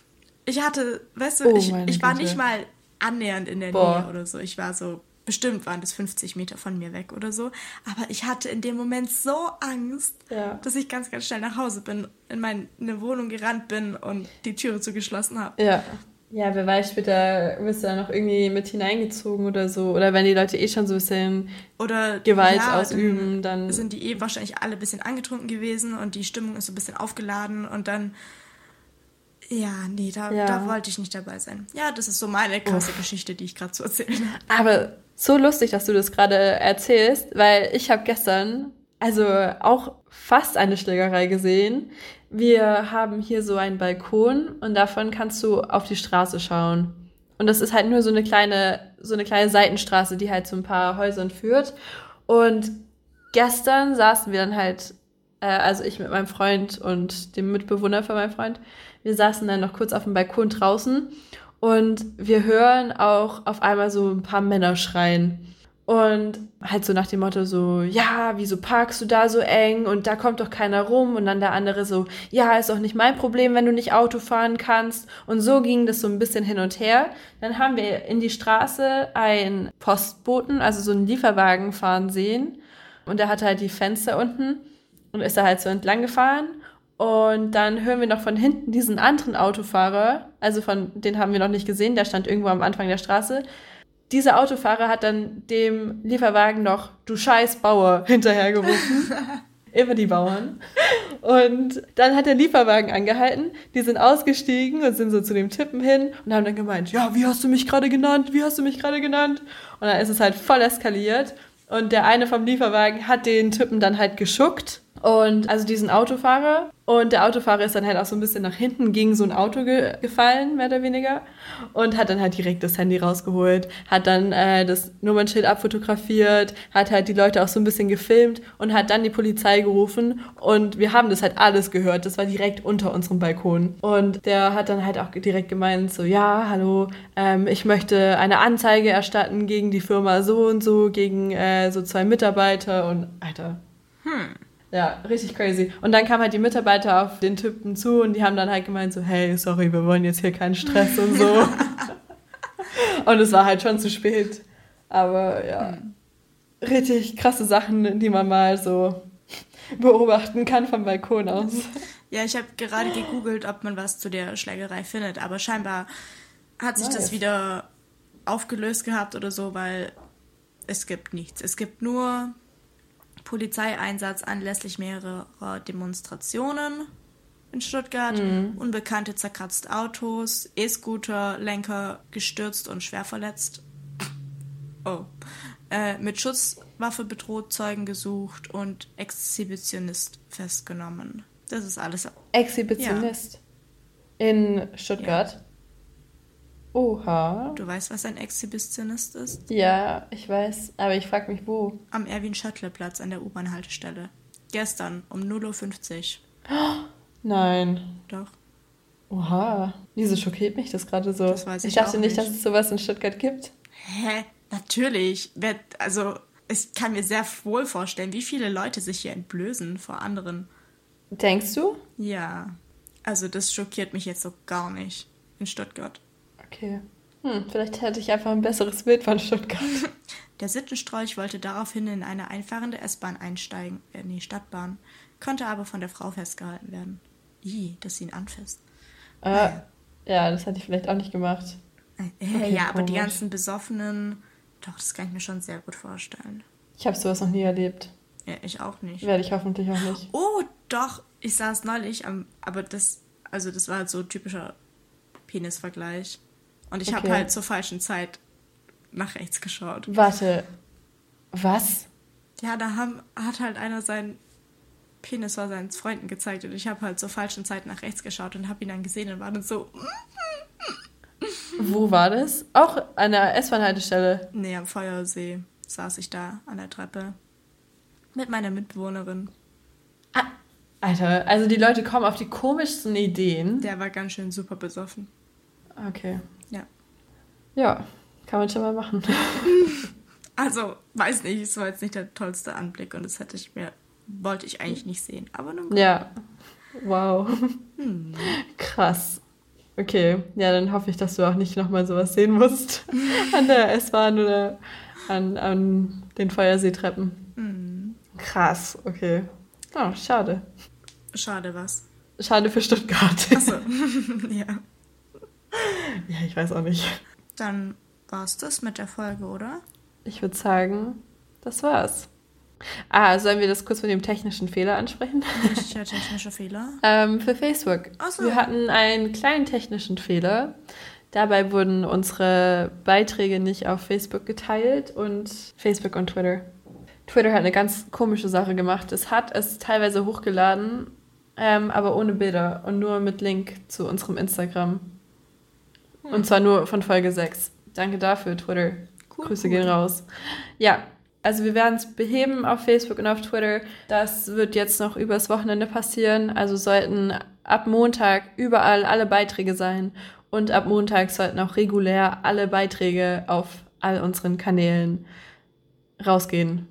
Ich hatte, weißt du, oh, ich, ich war nicht mal annähernd in der Boah. Nähe oder so. Ich war so bestimmt waren das 50 Meter von mir weg oder so. Aber ich hatte in dem Moment so Angst, ja. dass ich ganz, ganz schnell nach Hause bin, in meine Wohnung gerannt bin und die Türe zugeschlossen habe. Ja. Ja, wer weiß, später wirst du da noch irgendwie mit hineingezogen oder so. Oder wenn die Leute eh schon so ein bisschen oder, Gewalt ja, ausüben, dann, dann. Sind die eh wahrscheinlich alle ein bisschen angetrunken gewesen und die Stimmung ist so ein bisschen aufgeladen und dann. Ja, nee, da, ja. da wollte ich nicht dabei sein. Ja, das ist so meine krasse Uff. Geschichte, die ich gerade zu erzählen habe. Aber so lustig, dass du das gerade erzählst, weil ich habe gestern also auch fast eine Schlägerei gesehen. Wir haben hier so einen Balkon und davon kannst du auf die Straße schauen. Und das ist halt nur so eine kleine, so eine kleine Seitenstraße, die halt zu ein paar Häusern führt. Und gestern saßen wir dann halt, äh, also ich mit meinem Freund und dem Mitbewohner von meinem Freund, wir saßen dann noch kurz auf dem Balkon draußen und wir hören auch auf einmal so ein paar Männer schreien. Und halt so nach dem Motto so, ja, wieso parkst du da so eng und da kommt doch keiner rum und dann der andere so, ja, ist doch nicht mein Problem, wenn du nicht Auto fahren kannst. Und so ging das so ein bisschen hin und her. Dann haben wir in die Straße einen Postboten, also so einen Lieferwagen fahren sehen und der hatte halt die Fenster unten und ist da halt so entlang gefahren und dann hören wir noch von hinten diesen anderen Autofahrer, also von den haben wir noch nicht gesehen, der stand irgendwo am Anfang der Straße. Dieser Autofahrer hat dann dem Lieferwagen noch du scheiß Bauer hinterhergerufen. Immer die Bauern. Und dann hat der Lieferwagen angehalten. Die sind ausgestiegen und sind so zu dem Tippen hin und haben dann gemeint, ja, wie hast du mich gerade genannt? Wie hast du mich gerade genannt? Und dann ist es halt voll eskaliert. Und der eine vom Lieferwagen hat den Typen dann halt geschuckt und also diesen Autofahrer. Und der Autofahrer ist dann halt auch so ein bisschen nach hinten gegen so ein Auto ge gefallen, mehr oder weniger. Und hat dann halt direkt das Handy rausgeholt, hat dann äh, das Nummernschild abfotografiert, hat halt die Leute auch so ein bisschen gefilmt und hat dann die Polizei gerufen. Und wir haben das halt alles gehört. Das war direkt unter unserem Balkon. Und der hat dann halt auch direkt gemeint, so, ja, hallo, ähm, ich möchte eine Anzeige erstatten gegen die Firma so und so, gegen äh, so zwei Mitarbeiter und, Alter. Hm. Ja, richtig crazy. Und dann kamen halt die Mitarbeiter auf den Typen zu und die haben dann halt gemeint so, hey, sorry, wir wollen jetzt hier keinen Stress und so. und es war halt schon zu spät. Aber ja, hm. richtig krasse Sachen, die man mal so beobachten kann vom Balkon aus. Ja, ich habe gerade gegoogelt, ob man was zu der Schlägerei findet, aber scheinbar hat sich nice. das wieder aufgelöst gehabt oder so, weil es gibt nichts. Es gibt nur Polizeieinsatz anlässlich mehrerer Demonstrationen in Stuttgart, mhm. Unbekannte zerkratzt Autos, E-Scooter, Lenker gestürzt und schwer verletzt. Oh. äh, mit Schusswaffe bedroht, Zeugen gesucht und Exhibitionist festgenommen. Das ist alles. Exhibitionist? Ja. In Stuttgart? Oha. Du weißt, was ein Exhibitionist ist? Ja, ich weiß, aber ich frage mich wo. Am Erwin-Schöttler-Platz an der U-Bahn-Haltestelle. Gestern um 0.50 Uhr. Nein. Doch. Oha. Wieso schockiert mich das gerade so? Das weiß ich ich dachte nicht, nicht, dass es sowas in Stuttgart gibt. Hä? Natürlich. Also, ich kann mir sehr wohl vorstellen, wie viele Leute sich hier entblößen vor anderen. Denkst du? Ja. Also, das schockiert mich jetzt so gar nicht in Stuttgart. Okay. Hm, vielleicht hätte ich einfach ein besseres Bild von Stuttgart. Der Sittenstrolch wollte daraufhin in eine einfahrende S-Bahn einsteigen, in die Stadtbahn, konnte aber von der Frau festgehalten werden. I, dass sie ihn anfasst. Äh, naja. Ja, das hätte ich vielleicht auch nicht gemacht. Äh, okay, ja, aber die ganzen Besoffenen, doch, das kann ich mir schon sehr gut vorstellen. Ich habe sowas noch nie erlebt. Ja, ich auch nicht. Werde ich hoffentlich auch nicht. Oh, doch, ich saß neulich, am, aber das, also das war halt so typischer Penisvergleich. Und ich okay. habe halt zur falschen Zeit nach rechts geschaut. Warte, was? Ja, da haben, hat halt einer seinen Penis vor seinen Freunden gezeigt und ich habe halt zur falschen Zeit nach rechts geschaut und habe ihn dann gesehen und war dann so. Wo war das? Auch an der S-Bahn-Haltestelle? Nee, am Feuersee saß ich da an der Treppe. Mit meiner Mitbewohnerin. Ah, Alter, also die Leute kommen auf die komischsten Ideen. Der war ganz schön super besoffen. Okay. Ja. Kann man schon mal machen. Also, weiß nicht, es war jetzt nicht der tollste Anblick und das hätte ich mir, wollte ich eigentlich nicht sehen. Aber nun. Ja. Wow. Hm. Krass. Okay, ja, dann hoffe ich, dass du auch nicht nochmal sowas sehen musst an der S-Bahn oder an, an den Feuerseetreppen. Mhm. Krass, okay. Oh, schade. Schade was? Schade für Stuttgart. Achso, ja. Ja, ich weiß auch nicht. Dann war es das mit der Folge, oder? Ich würde sagen, das war's. Ah, sollen wir das kurz mit dem technischen Fehler ansprechen? Welcher technische Fehler? ähm, für Facebook. Ach so. Wir hatten einen kleinen technischen Fehler. Dabei wurden unsere Beiträge nicht auf Facebook geteilt und Facebook und Twitter. Twitter hat eine ganz komische Sache gemacht. Es hat es teilweise hochgeladen, ähm, aber ohne Bilder und nur mit Link zu unserem Instagram. Hm. Und zwar nur von Folge 6. Danke dafür, Twitter. Cool, Grüße cool. gehen raus. Ja, also wir werden es beheben auf Facebook und auf Twitter. Das wird jetzt noch übers Wochenende passieren. Also sollten ab Montag überall alle Beiträge sein. Und ab Montag sollten auch regulär alle Beiträge auf all unseren Kanälen rausgehen.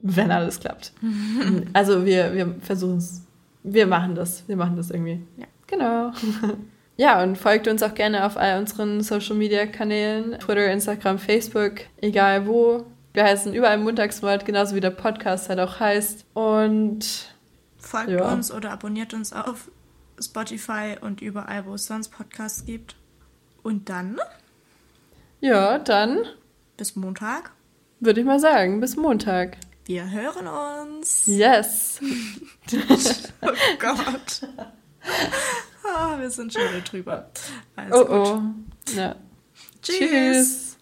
Wenn alles klappt. also wir, wir versuchen es. Wir machen das. Wir machen das irgendwie. Ja. Genau. Ja, und folgt uns auch gerne auf all unseren Social Media Kanälen: Twitter, Instagram, Facebook, egal wo. Wir heißen überall Montagsmord, genauso wie der Podcast halt auch heißt. Und folgt ja. uns oder abonniert uns auf Spotify und überall, wo es sonst Podcasts gibt. Und dann? Ja, dann. Bis Montag. Würde ich mal sagen, bis Montag. Wir hören uns. Yes. oh Gott. Oh, wir sind schon wieder drüber. Also oh, oh. Ja. Tschüss. Tschüss.